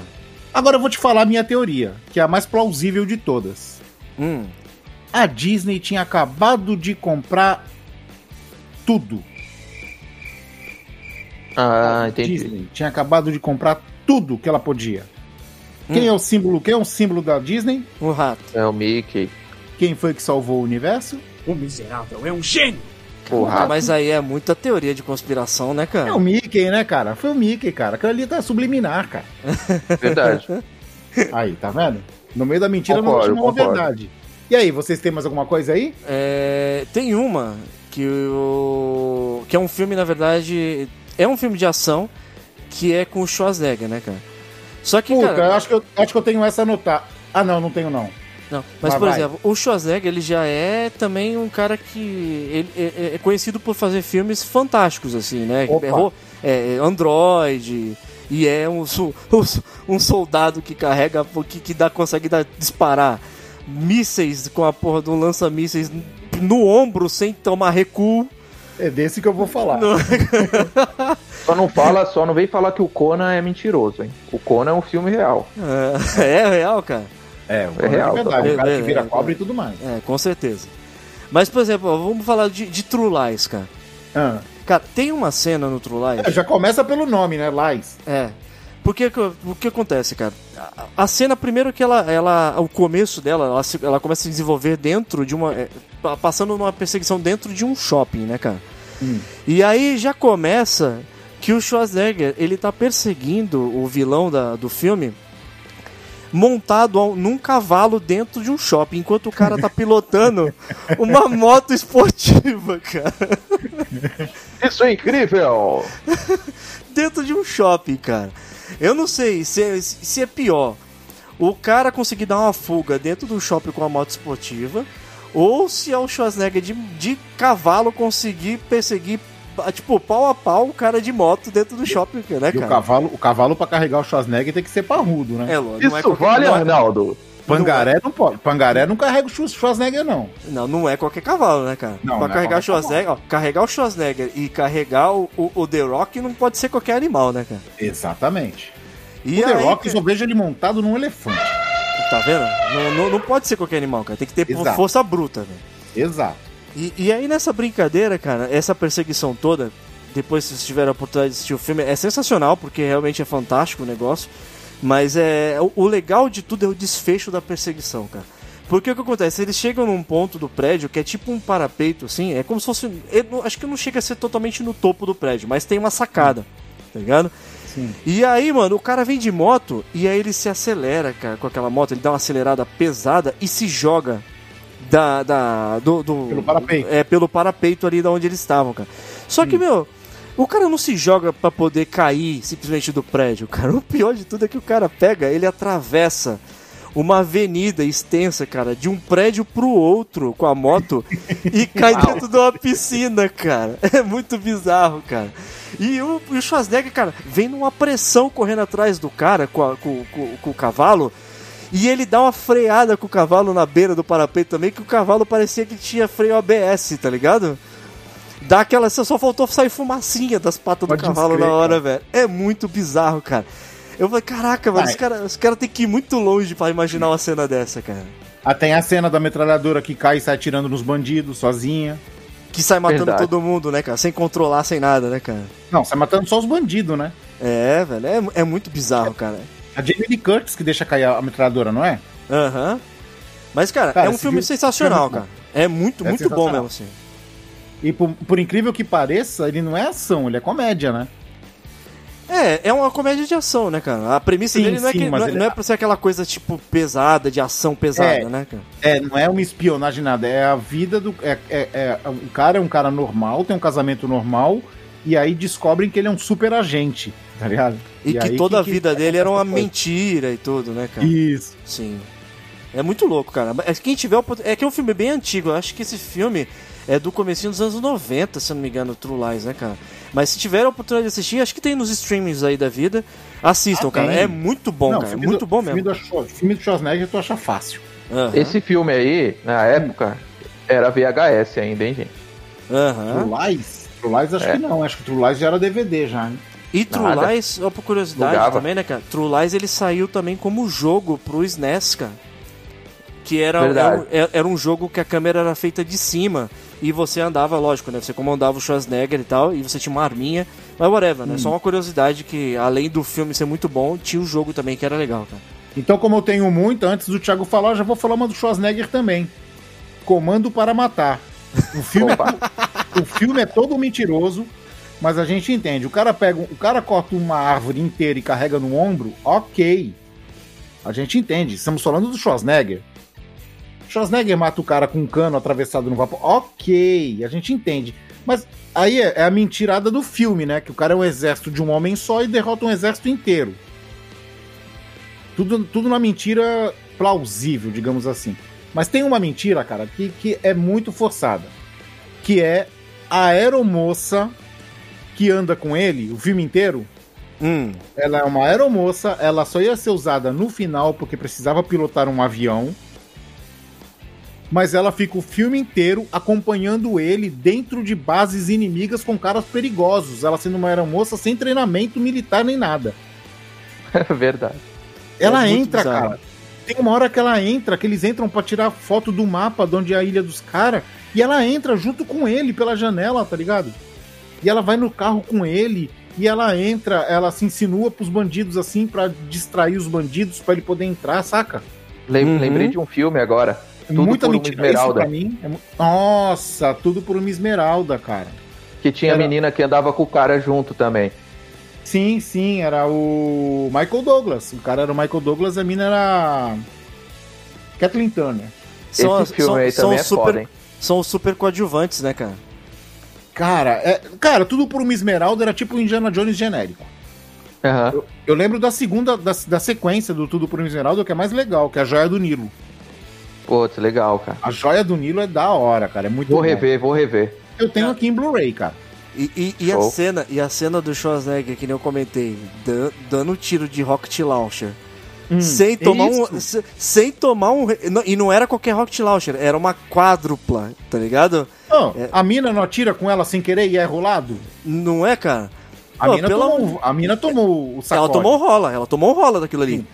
Agora eu vou te falar a minha teoria, que é a mais plausível de todas. Hum. A Disney tinha acabado de comprar tudo. Ah, A entendi. Disney tinha acabado de comprar tudo que ela podia. Quem é o símbolo? Quem é o símbolo da Disney? Um rato. É o Mickey. Quem foi que salvou o universo? O miserável é um gênio! Porra. Mas aí é muita teoria de conspiração, né, É cara? o Mickey, né, cara? Foi o Mickey, cara. Aquilo ali tá subliminar, cara. Verdade. Aí, tá vendo? No meio da mentira não deixa uma verdade. E aí, vocês têm mais alguma coisa aí? É, tem uma que o que é um filme, na verdade, é um filme de ação que é com o Schwarzenegger, né, cara? Só que, Puta, cara, eu acho que eu, acho que eu tenho essa anotar. Ah, não, não tenho não. Não, mas Mas por vai. exemplo, o Schwarzenegger ele já é também um cara que ele é, é conhecido por fazer filmes fantásticos assim, né? Opa. Errou- É, Android e é um, so- um soldado que carrega que, que dá consegue dar, disparar mísseis com a porra do lança-mísseis no ombro sem tomar recuo. É desse que eu vou falar. Não. Só não fala, só não vem falar que o Conan é mentiroso, hein? O Conan é um filme real. É, é real, cara. É, o É real, é verdade. tá o cara que vira cobra e tudo mais. É, com certeza. Mas, por exemplo, ó, vamos falar de, de True Lies, cara. Ah. Cara, tem uma cena no True Lies. É, já começa pelo nome, né? Lies. É. Porque que- o que acontece, cara? A, a cena, primeiro que ela, ela. O começo dela, ela, se- ela começa a se desenvolver dentro de uma. é, pa- passando numa perseguição dentro de um shopping, né, cara? Hum. E aí já começa que o Schwarzenegger, ele tá perseguindo o vilão da, do filme montado num cavalo dentro de um shopping, enquanto o cara tá pilotando uma moto esportiva, cara. Isso é incrível! dentro de um shopping, cara. Eu não sei se é, se é pior o cara conseguir dar uma fuga dentro do shopping com a moto esportiva ou se é o Schwarzenegger de, de cavalo conseguir perseguir tipo pau a pau o cara de moto dentro do shopping, né, E o cara? cavalo, o cavalo pra carregar o Schwarzenegger tem que ser parrudo, né? É, lógico, Isso não é vale, não, é, Arnaldo? Pangaré não pode. Pangaré não carrega o Schwarzenegger, não. não, não é qualquer cavalo, né, cara? Não, pra não é carregar o qualquer Schwarzenegger, ó, carregar o Schwarzenegger e carregar o, o, o The Rock não pode ser qualquer animal, né, cara? Exatamente. E o The aí, Rock, eu cara- só vejo ele montado num elefante. tá vendo? Não, não, não pode ser qualquer animal, cara. Tem que ter Exato. força bruta, velho. Exato. E, e aí nessa brincadeira, cara, essa perseguição toda, depois se vocês tiverem a oportunidade de assistir o filme, é sensacional, porque realmente é fantástico o negócio. Mas é o, o legal de tudo é o desfecho da perseguição, cara. Porque o que acontece? Eles chegam num ponto do prédio que é tipo um parapeito, assim, é como se fosse. eu não- acho que não chega a ser totalmente no topo do prédio, mas tem uma sacada, tá ligado? Sim. E aí, mano, o cara vem de moto e aí ele se acelera, cara, com aquela moto, ele dá uma acelerada pesada e se joga da, da do, do- Pelo parapeito. É, pelo parapeito ali da onde eles estavam, cara. Só que, meu, o cara não se joga pra poder cair simplesmente do prédio, cara. O pior de tudo é que o cara pega, ele atravessa uma avenida extensa, cara, de um prédio pro outro com a moto e cai dentro de uma piscina, cara. É muito bizarro, cara. E o, o Schwarzenegger, cara, vem numa pressão correndo atrás do cara com, a- com- com- com o cavalo. E ele dá uma freada com o cavalo na beira do parapeito também, que o cavalo parecia que tinha freio ABS, tá ligado? Dá aquela. Só faltou sair fumacinha das patas Pode do cavalo na hora, velho. É muito bizarro, cara. Eu falei, caraca, Ah, os caras os cara tem que ir muito longe pra imaginar uma cena dessa, cara. Ah, tem a cena da metralhadora que cai e sai atirando nos bandidos sozinha. Que sai matando Verdade. todo mundo, né, cara? Sem controlar, sem nada, né, cara? Não, sai matando só os bandidos, né? É, velho, é, é muito bizarro, cara. A Jamie Lee Curtis que deixa cair a metralhadora, não é? Aham. Mas, cara, Cara, é um filme filme- sensacional, é cara. É muito, É muito bom mesmo, assim. E por, por incrível que pareça, ele não é ação, ele é comédia, né? É, é uma comédia de ação, né, cara? A premissa Sim, dele não, é sim, que, mas não, é, ele- não é pra ser aquela coisa, tipo, pesada, de ação pesada, É. né, cara? É, não é uma espionagem nada, é a vida do. É, é, é- o cara é um cara normal, tem um casamento normal, e aí descobrem que ele é um super agente, tá ligado? E, que aí toda a que- vida que- dele era uma mentira e tudo, né, cara? Isso. Sim. É muito louco, cara. É, quem tiver é que é um filme bem antigo. Eu acho que esse filme é do comecinho dos anos 90, se eu não me engano, True Lies, né, cara? Mas se tiver a oportunidade de assistir, acho que tem nos streamings aí da vida. Assistam, Ah, cara. É muito bom, Não, cara. É filme muito do- bom filme mesmo. Do, Schwar- filme do Schwarzenegger tu acha fácil. Aham. Esse filme aí, na época, era VHS ainda, hein, gente? Aham. True Lies? True Lies acho É. que não, acho que True Lies já era DVD já, hein? E True Nada. Lies, ó, por curiosidade Bugava. também, né, cara? True Lies ele saiu também como jogo pro SNES, cara. Que era, Verdade. era, era um jogo que a câmera era feita de cima e você andava, lógico, né? Você comandava o Schwarzenegger e tal, e você tinha uma arminha, mas whatever, né? Só uma curiosidade que, além do filme ser muito bom, tinha o jogo também que era legal, cara. Então, como eu tenho muito, antes do Thiago falar, eu já vou falar uma do Schwarzenegger também. Comando para Matar. O filme, é, o filme é todo mentiroso, mas a gente entende. O cara pega, o cara corta uma árvore inteira e carrega no ombro, ok. A gente entende. Estamos falando do Schwarzenegger. Schwarzenegger mata o cara com um cano atravessado no vapor, ok. A gente entende. Mas aí é, é a mentirada do filme, né? Que o cara é um exército de um homem só e derrota um exército inteiro. Tudo, tudo na mentira plausível, digamos assim. Mas tem uma mentira, cara, que, que é muito forçada. Que é a aeromoça que anda com ele o filme inteiro. Hum, Ela é uma aeromoça, ela só ia ser usada no final porque precisava pilotar um avião. Mas ela fica o filme inteiro acompanhando ele dentro de bases inimigas com caras perigosos. Ela sendo uma aeromoça sem treinamento militar nem nada. É verdade. Ela É entra, bizarro. cara. Tem uma hora que ela entra, que eles entram pra tirar foto do mapa de onde é a ilha dos caras. E ela entra junto com ele pela janela, tá ligado? E ela vai no carro com ele. E ela entra, ela se insinua pros bandidos assim, pra distrair os bandidos, pra ele poder entrar, saca? Uhum. Lembrei de um filme agora. Tudo Muita por uma mentira. Isso esmeralda. pra mim é Nossa, tudo por uma esmeralda, cara. Que tinha a Era- menina que andava com o cara junto também. Sim, sim, era o Michael Douglas. O cara era o Michael Douglas, a mina era. Kathleen Turner. são, Esse filme são, aí são também é super, foda, hein? são os super coadjuvantes, né, cara? Cara, é, cara, tudo por uma esmeralda era tipo o Indiana Jones genérico. Aham. Eu lembro da segunda, da, da sequência do Tudo por uma Esmeralda, que é mais legal, que é a Joia do Nilo. Putz, legal, cara. A Joia do Nilo é da hora, cara, é muito Vou bom. rever, vou rever. Eu tenho aqui em Blu-ray, cara. E, e, e a cena, e a cena do Schwarzenegger, que nem eu comentei, dan- dando tiro de rocket launcher. Sem tomar um. isso. Sem tomar um. E não era qualquer rocket launcher, era uma quádrupla, tá ligado? Não, É. A mina não atira com ela sem querer e é rolado? Não é, cara? A, Pô, mina, pelo tomou, a mina tomou o sacode. Ela tomou um rola, ela tomou um rola daquilo ali.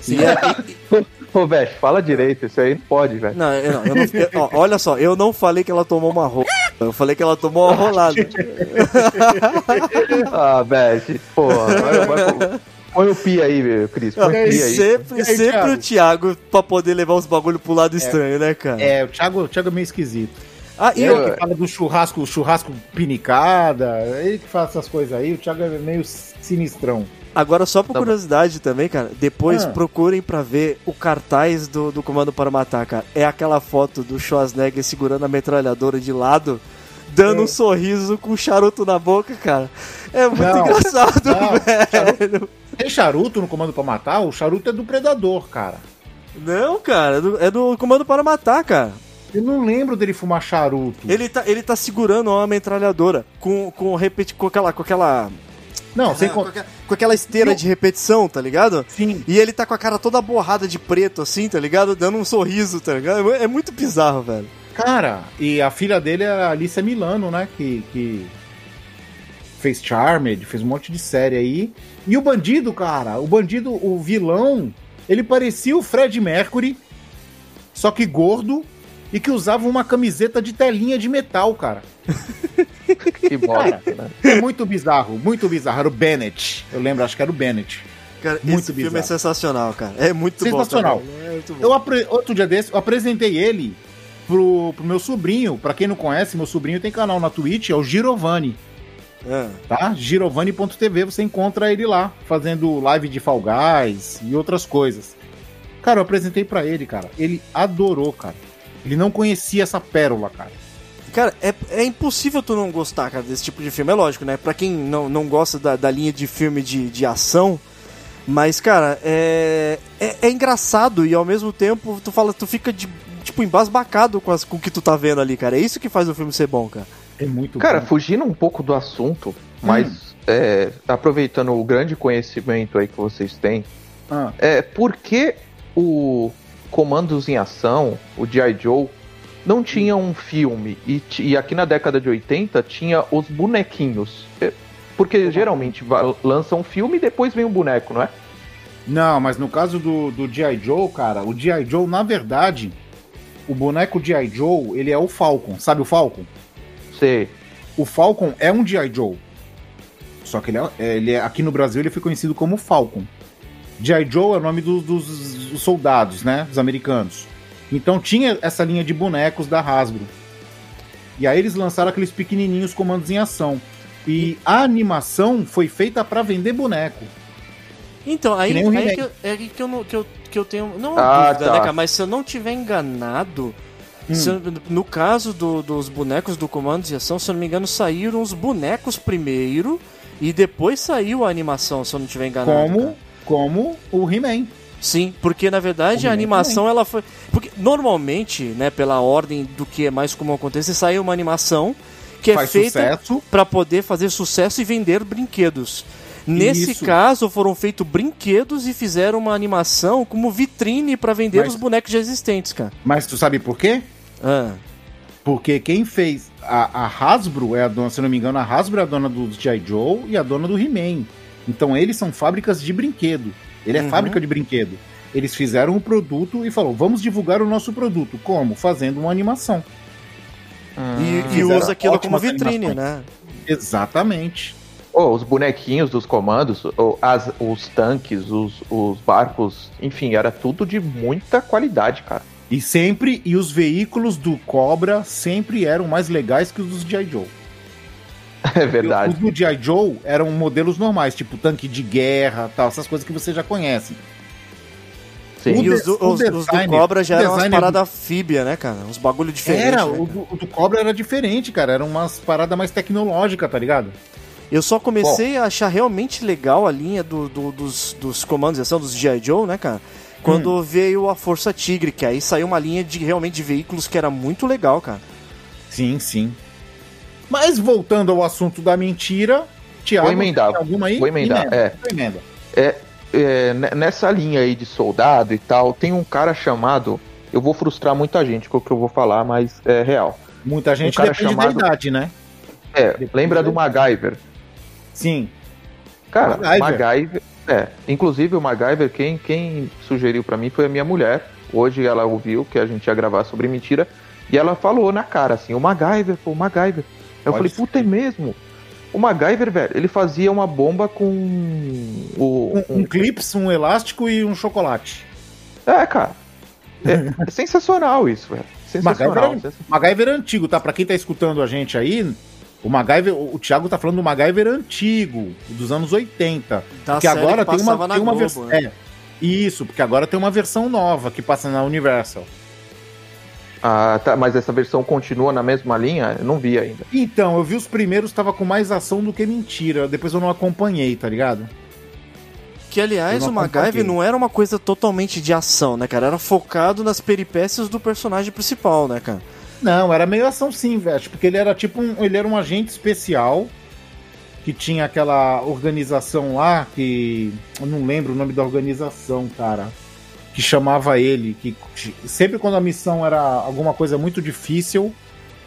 Sim. E é- Ô, Veste, fala direito, isso aí não pode, velho. Não, eu não, eu não- eu- ó, olha só, eu não falei que ela tomou uma rola. Eu falei que ela tomou uma rolada. Ah, Veste, porra. vai- vai- Põe o pi aí, Cris. Põe o pi aí. sempre aí, sempre Thiago? o Thiago pra poder levar os bagulho pro lado estranho, né, cara? É, o Thiago, o Thiago é meio esquisito. Ah, e Ele eu, que fala do churrasco, churrasco pinicada, ele que faz essas coisas aí, o Thiago é meio sinistrão. agora, só por Tá bom. curiosidade também, cara, depois Ah. procurem pra ver o cartaz do, do Comando para Matar, cara. É aquela foto do Schwarzenegger segurando a metralhadora de lado, dando É. um sorriso com um charuto na boca, cara. É muito Não, engraçado, não, velho. Tem charuto no comando pra matar? O charuto é do predador, cara. Não, cara, é do, é do Comando para Matar, cara. Eu não lembro dele fumar charuto. Ele tá, ele tá segurando uma metralhadora com, com, repeti com aquela. Com aquela Não, sem com, contar. aquela, com aquela esteira de repetição, tá ligado? Sim. E ele tá com a cara toda borrada de preto, assim, tá ligado? Dando um sorriso, tá ligado? É muito bizarro, velho. Cara, e a filha dele é a Alicia Milano, né? Que, que fez Charmed, fez um monte de série aí. E o bandido, cara, o bandido, o vilão, ele parecia o Fred Mercury, só que gordo e que usava uma camiseta de telinha de metal, cara. Que bosta, né? É muito bizarro, muito bizarro. Era o Bennett. Eu lembro, acho que era o Bennett. Cara, Muito esse filme bizarro. é sensacional, cara. É muito Sensacional. bom. É bom. Eu apre- Outro dia desse, eu apresentei ele pro, pro meu sobrinho. Pra quem não conhece, meu sobrinho tem canal na Twitch, é o Girovani. Tá? Girovani.tv, você encontra ele lá, fazendo live de Fall Guys e outras coisas. Cara, eu apresentei pra ele, cara. Ele adorou, cara. Ele não conhecia essa pérola, cara. Cara, é, é impossível tu não gostar, cara, desse tipo de filme. É lógico, né? Pra quem não, não gosta da, da linha de filme de, de ação. Mas, cara, é, é, é engraçado e ao mesmo tempo tu fala, tu fica de, tipo embasbacado com, as, com o que tu tá vendo ali, cara. É isso que faz o filme ser bom, cara. É muito Cara, bom. fugindo um pouco do assunto, mas é, aproveitando o grande conhecimento aí que vocês têm, Ah, é por que o Comandos em Ação, o G.I. Joe, não tinha um filme e, e aqui na década de 80 tinha os bonequinhos? É, Porque geralmente lançam um filme e depois vem um boneco, não é? Não, mas no caso do, do G.I. Joe, cara, o G.I. Joe, na verdade, o boneco G.I. Joe, ele é o Falcon. Sabe o Falcon? Sei. O Falcon é um G.I. Joe. Só que ele é, é- ele é- aqui no Brasil ele foi conhecido como Falcon. G.I. Joe é o nome dos, dos- dos soldados, né? Dos americanos. Então tinha essa linha de bonecos da Hasbro. E aí eles lançaram aqueles pequenininhos comandos em ação. E a animação foi feita pra vender boneco. Então, aí, Que o aí que, eu, é que, eu, não- que, eu, que eu tenho. Não Ah, dúvida, tá. né, cara? Mas se eu não tiver enganado. Hum. no caso do- dos bonecos do Comandos de Ação, se eu não me engano, saíram os bonecos primeiro e depois saiu a animação, se eu não tiver enganado. Como, cara. como o He-Man. Sim, porque na verdade a animação ela foi. Porque normalmente, né, pela ordem do que é mais comum acontecer, sai uma animação que é Faz feita sucesso. para poder fazer sucesso e vender brinquedos. Nesse Isso. caso, foram feitos brinquedos e fizeram uma animação como vitrine para vender Mas- os bonecos já existentes, cara. Mas tu sabe por quê? Ah, Porque quem fez a, a Hasbro é a dona, se não me engano, a Hasbro é a dona do G.I. Joe e a dona do He-Man. Então eles são fábricas de brinquedo. Ele é Uhum. fábrica de brinquedo. Eles fizeram o produto e falou: vamos divulgar o nosso produto. Como? Fazendo uma animação. e, e fizeram usa aquilo como vitrine, animações. né? Exatamente. Oh, os bonequinhos dos comandos, oh, as- os tanques, os, os barcos, enfim, era tudo de muita qualidade, cara. E sempre, e os veículos do Cobra sempre eram mais legais que os dos G.I. Joe. É Os verdade. do G.I. Joe eram modelos normais, tipo tanque de guerra, tal, essas coisas que você já conhece. Sim. O E os, de- do- o os- os do designer- Cobra já o eram umas designer- paradas fíbia, né, cara? Uns bagulho diferente. Era, né, o do, o do Cobra era diferente, cara. Era umas paradas mais tecnológicas, tá ligado? Eu só comecei a achar realmente legal a linha do, do- dos, dos comandos de ação dos G.I. Joe, né, cara? Quando Hum. veio a Força Tigre, que aí saiu uma linha de realmente de veículos que era muito legal, cara. Sim, sim. Mas voltando ao assunto da mentira, Thiago, Vou emendar, tem alguma aí? vou emendar, Emenda, é. emenda. É, ne- nessa linha aí de soldado e tal, tem um cara chamado. Eu vou frustrar muita gente com o que eu vou falar, mas é real. Muita gente cara depende chamado- da idade, né? É, Depois lembra do MacGyver? Sim. Cara, MacGyver. MacGyver. É, inclusive o MacGyver, quem, quem sugeriu pra mim foi a minha mulher. Hoje ela ouviu que a gente ia gravar sobre mentira. E ela falou na cara assim: o MacGyver, pô, o MacGyver. Eu Pode falei, ser. puta, é mesmo? O MacGyver, velho, ele fazia uma bomba com o. Um, um clips, um elástico e um chocolate. É, cara. É, é sensacional isso, velho. Sensacional. MacGyver MacGyver é antigo, tá? Pra quem tá escutando a gente aí, o MacGyver, o o Thiago tá falando do MacGyver antigo, dos anos 80. Da que série agora que tem uma, tem uma versão. né? É, isso, porque agora tem uma versão nova que passa na Universal. Ah, tá, mas essa versão continua na mesma linha? Eu não vi ainda. Então, eu vi os primeiros, tava com mais ação do que mentira. Depois eu não acompanhei, tá ligado? Que, aliás, o MacGyver não era uma coisa totalmente de ação, né, cara? Era focado nas peripécias do personagem principal, né, cara? Não, era meio ação sim, velho. Porque ele era tipo um. Ele era um agente especial que tinha aquela organização lá que. Eu não lembro o nome da organização, cara. Que chamava ele. Que sempre quando a missão era alguma coisa muito difícil,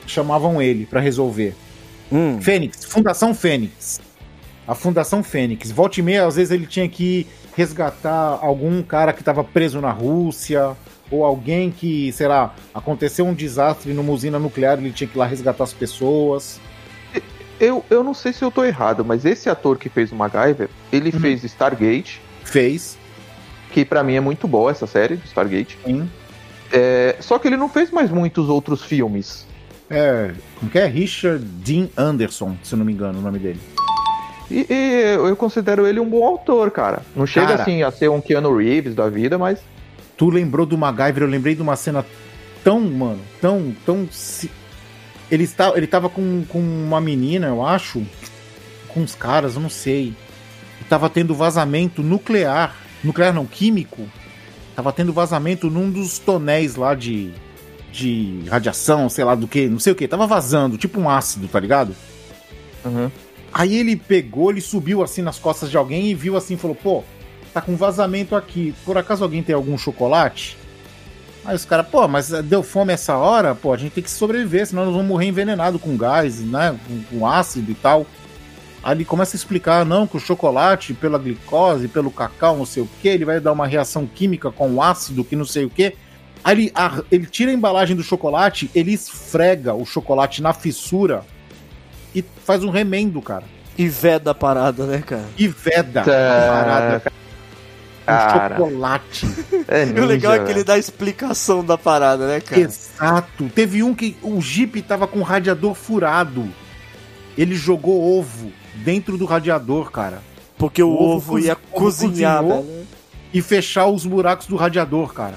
chamavam ele pra resolver. Hum. Fênix, Fundação Fênix. A Fundação Fênix. Volte e meia, às vezes ele tinha que resgatar algum cara que estava preso na Rússia, ou alguém que, sei lá, aconteceu um desastre numa usina nuclear, ele tinha que ir lá resgatar as pessoas. Eu, eu não sei se eu tô errado, mas esse ator que fez o MacGyver, ele Uhum. fez Stargate, Fez, que pra mim é muito boa essa série, Stargate. sim. É, só que ele não fez mais muitos outros filmes. É, como que é? Richard Dean Anderson, se não me engano o nome dele. E, e eu considero ele um bom autor, cara. Não chega Cara. assim a ser um Keanu Reeves da vida, mas Tu lembrou do MacGyver, eu lembrei de uma cena tão, mano, tão, tão... si- Ele, está, ele tava com, com uma menina, eu acho, com uns caras, eu não sei. E tava tendo vazamento nuclear, nuclear não, químico. Tava tendo vazamento num dos tonéis lá de, de radiação, sei lá do que, não sei o que. Tava vazando, tipo um ácido, tá ligado? Uhum. Aí ele pegou, ele subiu assim nas costas de alguém e viu assim, falou, pô, tá com vazamento aqui. Por acaso alguém tem algum chocolate? Aí os caras, pô, mas deu fome essa hora? Pô, a gente tem que sobreviver, senão nós vamos morrer envenenado com gás, né? Com, com ácido e tal. Aí ele começa a explicar, não, que o chocolate, pela glicose, pelo cacau, não sei o que, ele vai dar uma reação química com o ácido, que não sei o que. Aí ele, a- ele tira a embalagem do chocolate, ele esfrega o chocolate na fissura e faz um remendo, cara. E veda a parada, né, cara? E veda Tá. a parada Cara. com chocolate. É E o legal é que ninja, ele dá a explicação da parada, né, cara? Exato. Teve um que o Jeep tava com o radiador furado. Ele jogou ovo dentro do radiador, cara. Porque o O ovo ovo ia cozinhar, velho. E fechar os buracos do radiador, cara.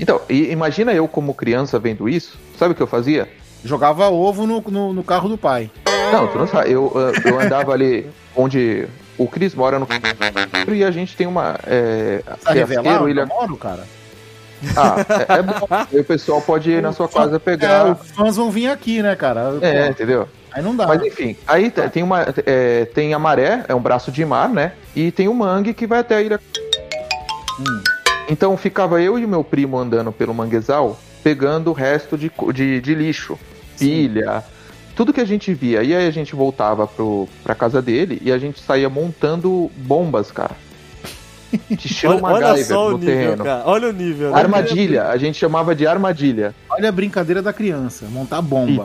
Então, imagina eu como criança vendo isso. Sabe o que eu fazia? Jogava ovo no, no, no carro do pai. Não, tu não sabe. Eu, eu andava ali onde o Cris mora no. E a gente tem uma. É, Tá revelar fiasqueiro, onde ilha... eu moro, cara? Ah, é, é bom. Aí o pessoal pode ir na sua casa É, pegar. os fãs vão vir aqui, né, cara? É, entendeu? aí não dá. Mas enfim, aí te- tem uma. é, tem a maré, é um braço de mar, né? E tem o mangue que vai até a ilha. Hum. Então ficava eu e o meu primo andando pelo manguezal, pegando o resto de, de, de lixo, pilha, tudo que a gente via. E aí a gente voltava pro, pra casa dele e a gente saía montando bombas, cara. De estilo Olha, olha só o no nível, terreno. cara. Olha o nível. né? Armadilha, a gente chamava de armadilha. Olha a brincadeira da criança, montar bomba.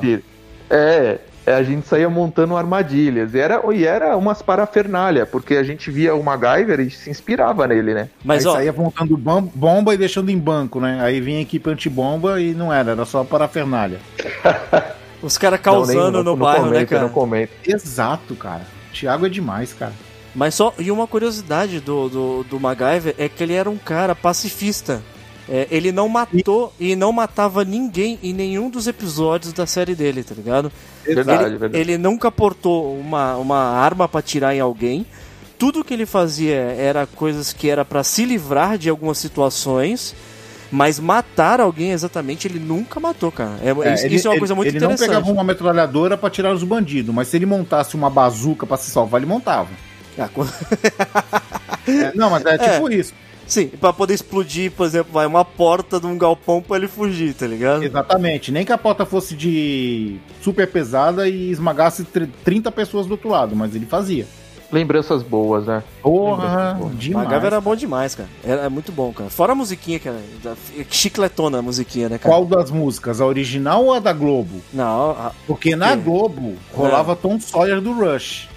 É, é, a gente saía montando armadilhas. E era, e era umas parafernália, porque a gente via o MacGyver e se inspirava nele, né? Mas, aí ó, saía montando bom- bomba e deixando em banco, né? Aí vinha a equipe antibomba e não era, era só parafernália. os caras Não, causando nem- no não bairro, né, comenta, cara? Não comenta. Exato, cara. Thiago é demais, cara. Mas só. E uma curiosidade do, do, do MacGyver é que ele era um cara pacifista. É, ele não matou e não matava ninguém em nenhum dos episódios da série dele, tá ligado? Verdade, ele, verdade. ele nunca portou uma, uma arma pra tirar em alguém. Tudo que ele fazia era coisas que era pra se livrar de algumas situações, mas matar alguém exatamente ele nunca matou, cara. É, É, isso, ele, isso é uma ele- coisa muito ele não interessante. pegava uma metralhadora pra tirar os bandidos, mas se ele montasse uma bazuca pra se salvar, ele montava. Ah, É, não, mas é tipo isso. Sim, pra poder explodir, por exemplo, vai uma porta de um galpão pra ele fugir, tá ligado? Exatamente. Nem que a porta fosse de super pesada e esmagasse tr- 30 pessoas do outro lado, mas ele fazia. Lembranças boas, né? Porra, demais. MacGyver era bom demais, cara. Era é muito bom, cara. Fora a musiquinha, cara. da- Chicletona a musiquinha, né, cara? Qual das músicas? A original ou a da Globo? Não, a- Porque na? Globo rolava Tom Sawyer do Rush.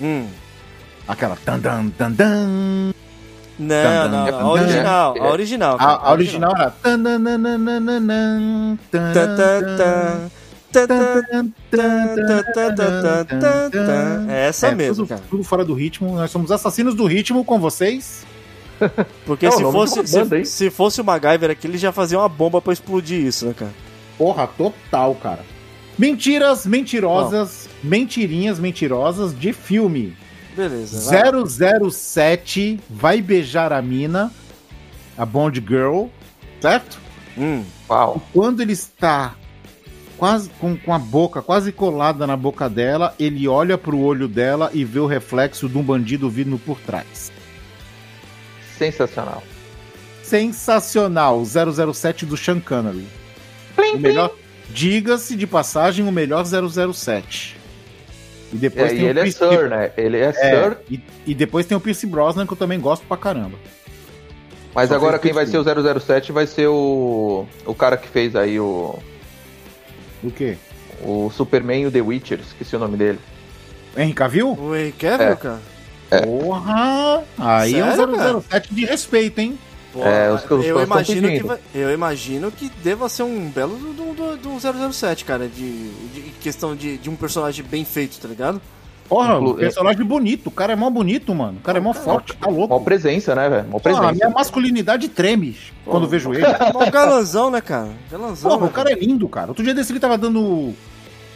hum. Aquela tan dan tan dan. Não, não, não. A original, a original. cara, A, a original era. É essa é, mesmo, tudo, cara. Tudo fora do ritmo. Nós somos assassinos do ritmo com vocês. Porque é se, fosse, banda, se, se, fosse o MacGyver aqui, ele já fazia uma bomba para explodir isso, né, cara? Porra, total, cara. Mentiras mentirosas, mentirinhas mentirosas de filme. Beleza. 007 vai beijar a mina, a Bond Girl, certo? Hum, uau. E quando ele está quase com, com a boca quase colada na boca dela, ele olha pro olho dela e vê o reflexo de um bandido vindo por trás. Sensacional. Sensacional, 007 do Sean Connery. O melhor, diga-se de passagem, o melhor 007. E depois É, e tem o ele é Pierce- Sir, né? Ele é, É, Sir, e, e depois tem o Pierce Brosnan, que eu também gosto pra caramba. mas só agora quem vai ser o 007 vai ser o. O cara que fez aí o. O quê? O Superman e o The Witcher, esqueci o nome dele. Henry Cavill? o Henry Cavill, É. cara? Porra! Aí é Sério, um cara? 007 de respeito, hein? Pô, É, os- os eu, imagino que eu imagino que deva ser um belo do, do, do 007, cara, de, de questão de, de um personagem bem feito, tá ligado? Porra, Inclu- um personagem bonito. O cara é mó bonito, mano. O cara é mó forte, tá louco. Mó presença, né, velho? Mó Pô, a presença. minha masculinidade treme quando vejo ele. Mó galanzão, né, cara? Galanzão. Porra, né, o cara é lindo, cara. Outro dia desse ele tava dando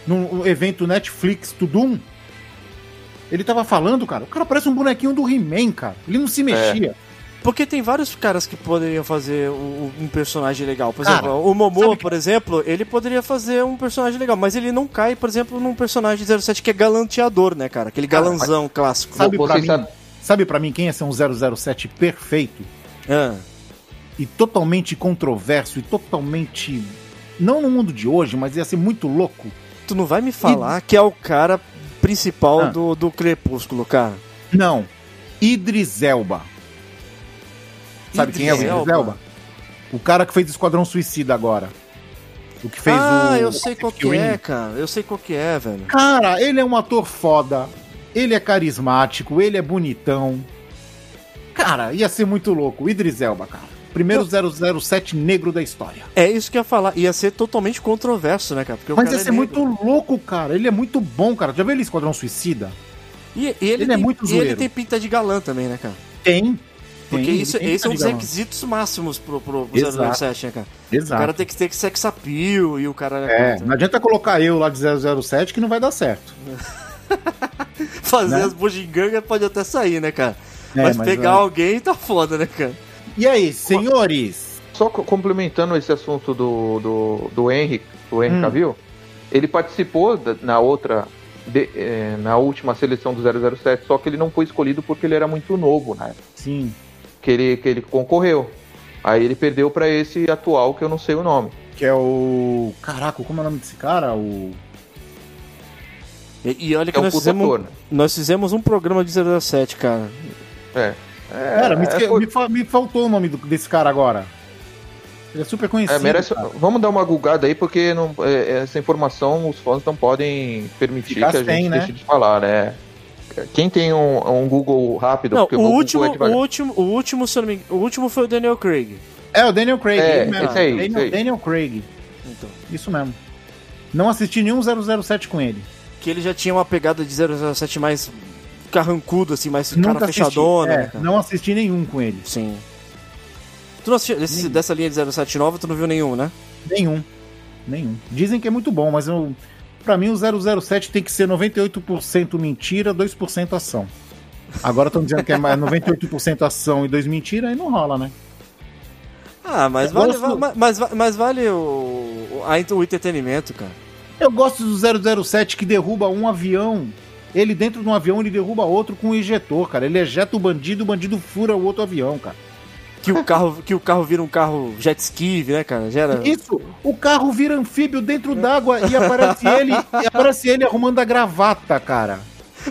num evento Netflix to Doom. Ele tava falando, cara. O cara parece um bonequinho do He-Man, cara. Ele não se mexia. Porque tem vários caras que poderiam fazer o- um personagem legal. Por Cara, exemplo, o Momo, que- por exemplo, ele poderia fazer um personagem legal, mas ele não cai, por exemplo, num personagem 07 que é galanteador, né, cara? Aquele Cara, galanzão clássico. Sabe pra mim, sabe pra mim quem ia ser um 007 perfeito? Ah, E totalmente controverso e totalmente. Não no mundo de hoje, mas ia ser muito louco. tu não vai me falar que é o cara principal Ah. do, do Crepúsculo, cara. Não. Idris Elba. Sabe quem é o Idris Elba? O cara que fez Esquadrão Suicida agora. O que fez ah, o. eu sei qual que é, cara. Eu sei qual que é, velho. Cara, ele é um ator foda. Ele é carismático, ele é bonitão. Cara, ia ser muito louco. O Idris Elba, cara. Primeiro 007 negro da história. É isso que eu ia falar. Ia ser totalmente controverso, né, cara? Porque Mas ia é ser negro. muito louco, cara. Ele é muito bom, cara. Já viu ele Esquadrão Suicida? E, e ele, ele é tem, muito e ele zoeiro. tem pinta de galã também, né, cara? Tem. Porque Tem, isso, esse é um dos requisitos máximos pro, pro, pro Exato. 007, né, cara? O Exato. cara tem que ter sex appeal e o cara... É, não adianta colocar eu lá de 007 que não vai dar certo. Fazer né? as bugigangas pode até sair, né, cara? É, mas, mas, pegar é. alguém tá foda, né, cara? E aí, senhores? Só co- complementando esse assunto do, do, do Henry, do Henry Hum. Cavill, ele participou da- na outra, de- eh, na última seleção do 007, só que ele não foi escolhido porque ele era muito novo, né? Sim. Que ele, que ele concorreu. Aí ele perdeu pra esse atual que eu não sei o nome. Que é o. Caraca, como é o nome desse cara? O. E, e olha que É nós, fizemos, ator, né? nós fizemos um programa de 007, cara. É. Cara, me, é, esque- foi- me fa- me faltou o nome do- desse cara agora. Ele é super conhecido. é, merece- vamos dar uma gulgada aí, porque não, é, essa informação os fãs não podem permitir Ficar que a gente sem, né? deixe de falar, né? Quem tem um, um Google rápido, Não, porque o Google último, é o último, o último, se eu não me engano, o último foi o Daniel Craig. É, o Daniel Craig. É, mesmo. esse aí, Daniel, esse aí. Daniel Craig. Então, Isso mesmo. Não assisti nenhum 007 com ele. que ele já tinha uma pegada de 007 mais carrancudo, assim, mais Nunca cara assisti. fechadona, É, né, cara? não assisti nenhum com ele. Sim. Tu não assistiu, desse- dessa linha de 07 nova, tu não viu nenhum, né? Nenhum. Nenhum. Dizem que é muito bom, mas eu, pra mim o 007 tem que ser 98% mentira, 2% ação. Agora estão dizendo que é mais 98% ação e 2 mentira, aí não rola, né? Ah, mas Eu vale, gosto- va- mas, mas vale o, o, o entretenimento, cara. Eu gosto do 007 que derruba um avião. Ele dentro de um avião, ele derruba outro com um injetor, cara. Ele ejeta o bandido, o bandido fura o outro avião, cara. Que o carro, que o carro vira um carro jet ski, né, cara? Já era... Isso, o carro vira anfíbio dentro d'água e aparece ele, e aparece ele arrumando a gravata, cara.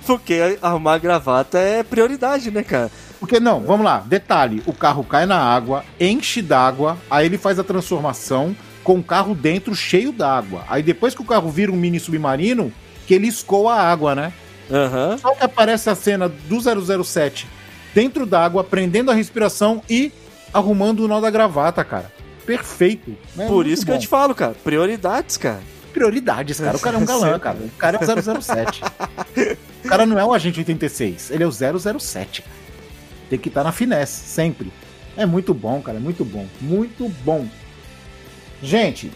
Porque arrumar a gravata é prioridade, né, cara? Porque não, vamos lá, detalhe, o carro cai na água, enche d'água, aí ele faz a transformação com o carro dentro cheio d'água. Aí depois que o carro vira um mini submarino, que ele escoa a água, né? Aham. Só que aparece a cena do 007 dentro d'água, prendendo a respiração e arrumando o nó da gravata, cara. Perfeito. né? Por isso que eu te falo, cara. Prioridades, cara. Prioridades, cara. O cara é um galã, cara. O cara é o 007. o cara não é o agente 86, ele é o 007. cara. Tem que estar na finesse, sempre. É muito bom, cara. É muito bom. Muito bom. Gente,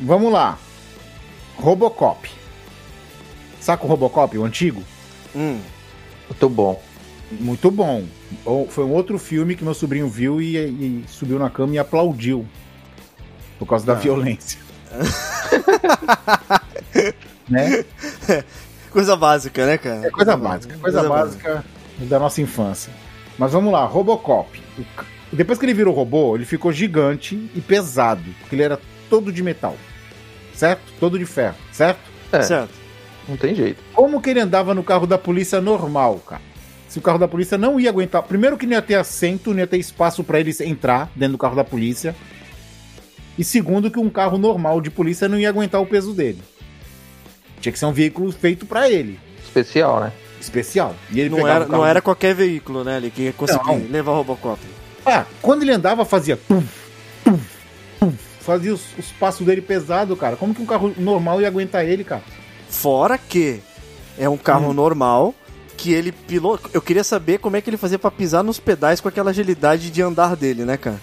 vamos lá. Robocop. Saca o Robocop, o antigo? Hum. Muito bom. Muito bom. Ou- Foi um outro filme que meu sobrinho viu e, e subiu na cama e aplaudiu. Por causa da Ah. violência. né? Coisa básica, né, cara? É coisa básica. Coisa básica da nossa infância. Mas vamos lá, Robocop. Depois que ele virou robô, ele ficou gigante e pesado. Porque ele era todo de metal. Certo? Todo de ferro, certo? É, Certo. não tem jeito. Como que ele andava no carro da polícia normal, cara? Se o carro da polícia não ia aguentar. Primeiro que não ia ter assento, não ia ter espaço pra ele entrar dentro do carro da polícia. E segundo que um carro normal de polícia não ia aguentar o peso dele. Tinha que ser um veículo feito pra ele, Especial, né? especial. E ele Não era, carro não era qualquer veículo, né, ali, que ia conseguir Não. levar o Robocop. Ah, quando ele andava, fazia tum, tum, tum. Fazia os, os passos dele pesado, cara. Como que um carro normal ia aguentar ele, cara? Fora que é um Hum. carro normal que ele pilota. Eu queria saber como é que ele fazia pra pisar nos pedais com aquela agilidade de andar dele, né, cara?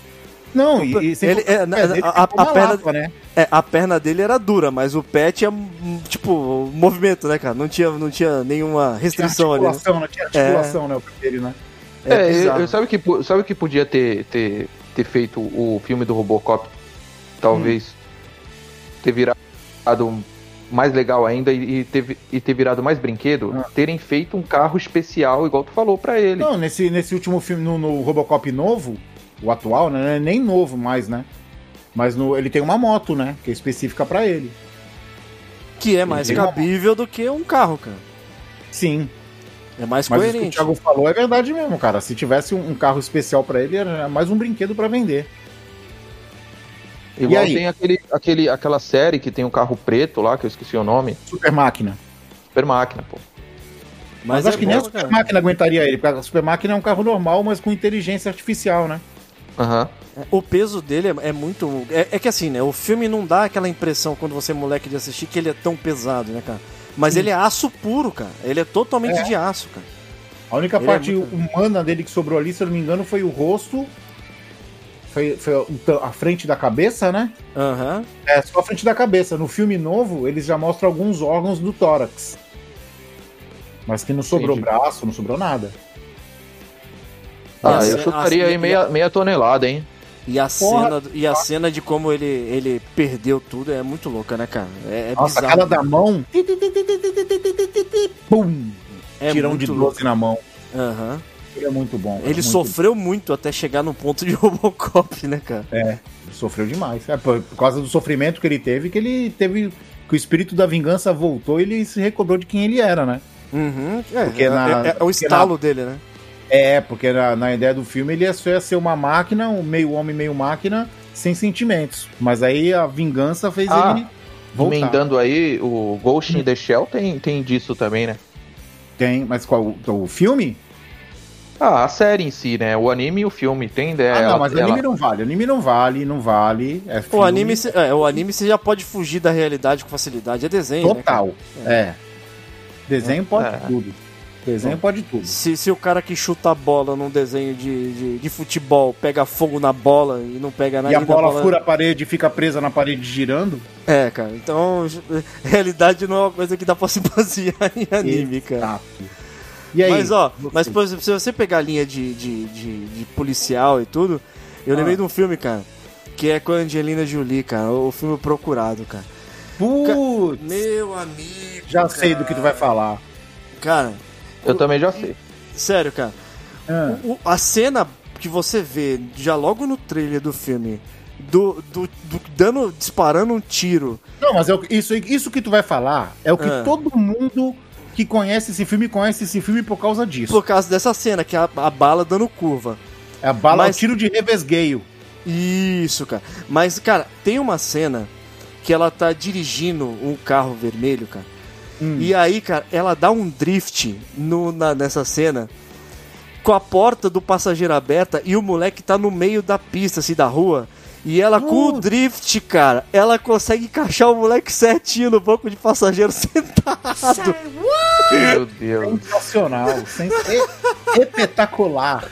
Não, e, e sem Ele- é, a- a- a perna- lapa, né? É, a perna dele era dura, mas o pé tinha, hum, tipo, movimento, né, cara? Não tinha, não tinha nenhuma Tinha restrição ali. Né? articulação, né? Tinha articulação, né? O pé dele, né? É, É, eu, sabe o que, sabe que podia ter, ter, ter feito o filme do Robocop? Talvez ter virado mais legal ainda e, e ter, e ter virado mais brinquedo? Ah. Terem feito um carro especial, igual tu falou pra ele. Não, nesse, nesse último filme, no, no Robocop novo, o atual, né? não é Nem novo mais, né? Mas no, ele tem uma moto, né? Que é específica pra ele. Que é mais Ele cabível do que um carro, cara. Sim. É mais Mas isso que o coerente. Thiago falou é verdade mesmo, cara. Se tivesse um, um carro especial pra ele, era mais um brinquedo pra vender. Igual e aí? tem aquele, aquele, aquela série que tem um carro preto lá, que eu esqueci o nome. Super máquina. Super Máquina, pô. Mas, é acho que nem a bom, Super cara. máquina aguentaria ele, porque a Super máquina é um carro normal, mas com inteligência artificial, né? Aham. O peso dele é, é muito. É, é que assim, né? O filme não dá aquela impressão quando você é moleque de assistir que ele é tão pesado, né, cara? Mas ele é aço puro, cara. Ele é totalmente É. de aço, cara. A única Ele é parte muito- humana dele que sobrou ali, se eu não me engano, foi o rosto. Foi, foi a frente da cabeça, né? Aham. É, só a frente da cabeça. No filme novo, eles já mostram alguns órgãos do tórax. Mas que não sobrou Entendi. braço, não sobrou nada. E a Ah, eu chutaria a- aí meia, meia tonelada, hein? E a, Porra. cena, e a cena de como ele, ele perdeu tudo é muito louca, né, cara? É, é Nossa, bizarro. aquela da mão. Pum! é tirão de louco. 12 na mão. Aham. Ele é muito bom. Ele muito sofreu muito até chegar no ponto de Robocop, né, cara? É, ele sofreu demais. É, por, por causa do sofrimento que ele teve, que ele teve. Que o espírito da vingança voltou e ele se recobrou de quem ele era, né? Uhum. É, Porque é- na- é- é o estalo dele, né? É, porque na, na ideia do filme ele ia ser uma máquina, um meio homem, meio máquina, sem sentimentos. Mas aí a vingança fez Ah, ele voltar. Emendando aí, o Ghost in the Shell tem, tem disso também, né? Tem, mas qual? O filme? Ah, a série em si, né? O anime e o filme. Tem ideia. ah, não, ela- mas o ela- anime não vale. O anime não vale, não vale. É O anime, é, o anime você já pode fugir da realidade com facilidade. É desenho, né, total. é. Desenho pode É. tudo. Desenho pode tudo. Se, se o cara que chuta a bola num desenho de, de, de futebol pega fogo na bola e não pega nada E a da bola fura a parede e fica presa na parede girando. É, cara. Então, realidade não é uma coisa que dá pra se basear em anime, cara. E aí? Mas, ó, você? mas, por exemplo, se você pegar a linha de, de, de, de policial e tudo, eu Ah. lembrei de um filme, cara, que é com a Angelina Jolie, cara. O filme Procurado, cara. Putz, Meu amigo. já sei do que tu vai falar. Cara, Eu também já sei. sério, cara. Ah, O- a cena que você vê já logo no trailer do filme, do, do, do dando, disparando um tiro. Não, mas é o- isso, aí- isso que tu vai falar é o que Ah. todo mundo que conhece esse filme conhece esse filme por causa disso. Por causa dessa cena, que é a, a bala dando curva. É a bala, Mas- o tiro de revesgueio. Isso, cara. Mas, cara, tem uma cena que ela tá dirigindo um carro vermelho, cara. Hum. E aí, cara, ela dá um drift no, na- nessa cena com a porta do passageiro aberta e o moleque tá no meio da pista, assim, da rua. E ela, com o drift, cara, ela consegue encaixar o moleque certinho no banco de passageiro sentado. Meu Deus. Sensacional. sens- espetacular.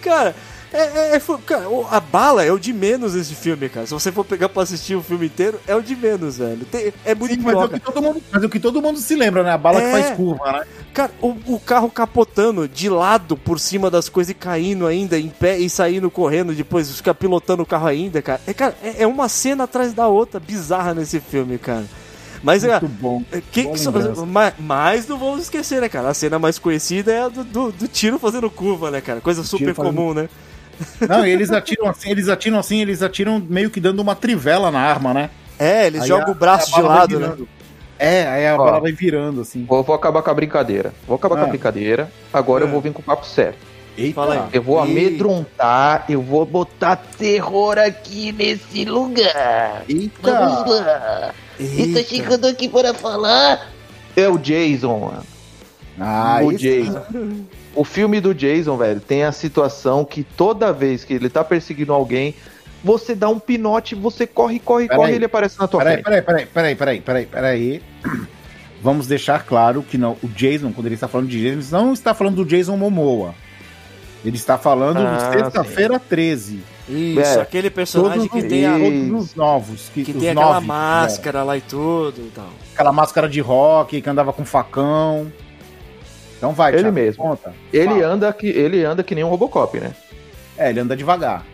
Cara, É, é, é, cara, a bala é o de menos esse filme, cara. Se você for pegar pra assistir o filme inteiro, é o de menos, velho. Tem- é muito Sim, mas, é o que todo mundo, mas é o que todo mundo se lembra, né? A bala que É. faz curva, né? Cara, o, o carro capotando de lado por cima das coisas e caindo ainda em pé e saindo correndo depois, fica pilotando o carro ainda, cara. É, cara, é, é uma cena atrás da outra bizarra nesse filme, cara. Mas é. Muito bom. Que, que mas, mas não vamos esquecer, né, cara? A cena mais conhecida é a do, do, do tiro fazendo curva, né, cara? Coisa super fazendo- comum, né? Não, e eles atiram assim, eles atiram assim, eles atiram meio que dando uma trivela na arma, né? É, eles Aí jogam a- o braço de lado, né? É, aí a Ó. bola vai virando, assim. Vou, vou acabar com a brincadeira. Vou acabar com Ah. a brincadeira. Agora Ah. eu vou vir com o papo sério. Eita. Fala aí. Eu vou amedrontar, eu vou botar terror aqui nesse lugar. Eita. lá. Eita. chegando aqui para falar. É o Jason, mano. Ah, o isso- Jason. O filme do Jason, velho, tem a situação que toda vez que ele tá perseguindo alguém, você dá um pinote, você corre, corre, Peraí. corre e ele aparece na tua Peraí, frente. peraí, peraí, peraí, peraí, peraí, peraí. Vamos deixar claro que não, o Jason, quando ele está falando de Jason, não está falando do Jason Momoa. Ele está falando Ah, do Sexta-feira 13. Isso, É. aquele personagem Todos, que tem, a, todos os novos. Que, que os tem aquela nove, máscara lá e tudo e tal. é. Aquela máscara de rock que andava com facão. Então vai, Ele Thiago, mesmo. Conta. Ele Fala. anda que ele anda que nem um Robocop, né? É, ele anda devagar.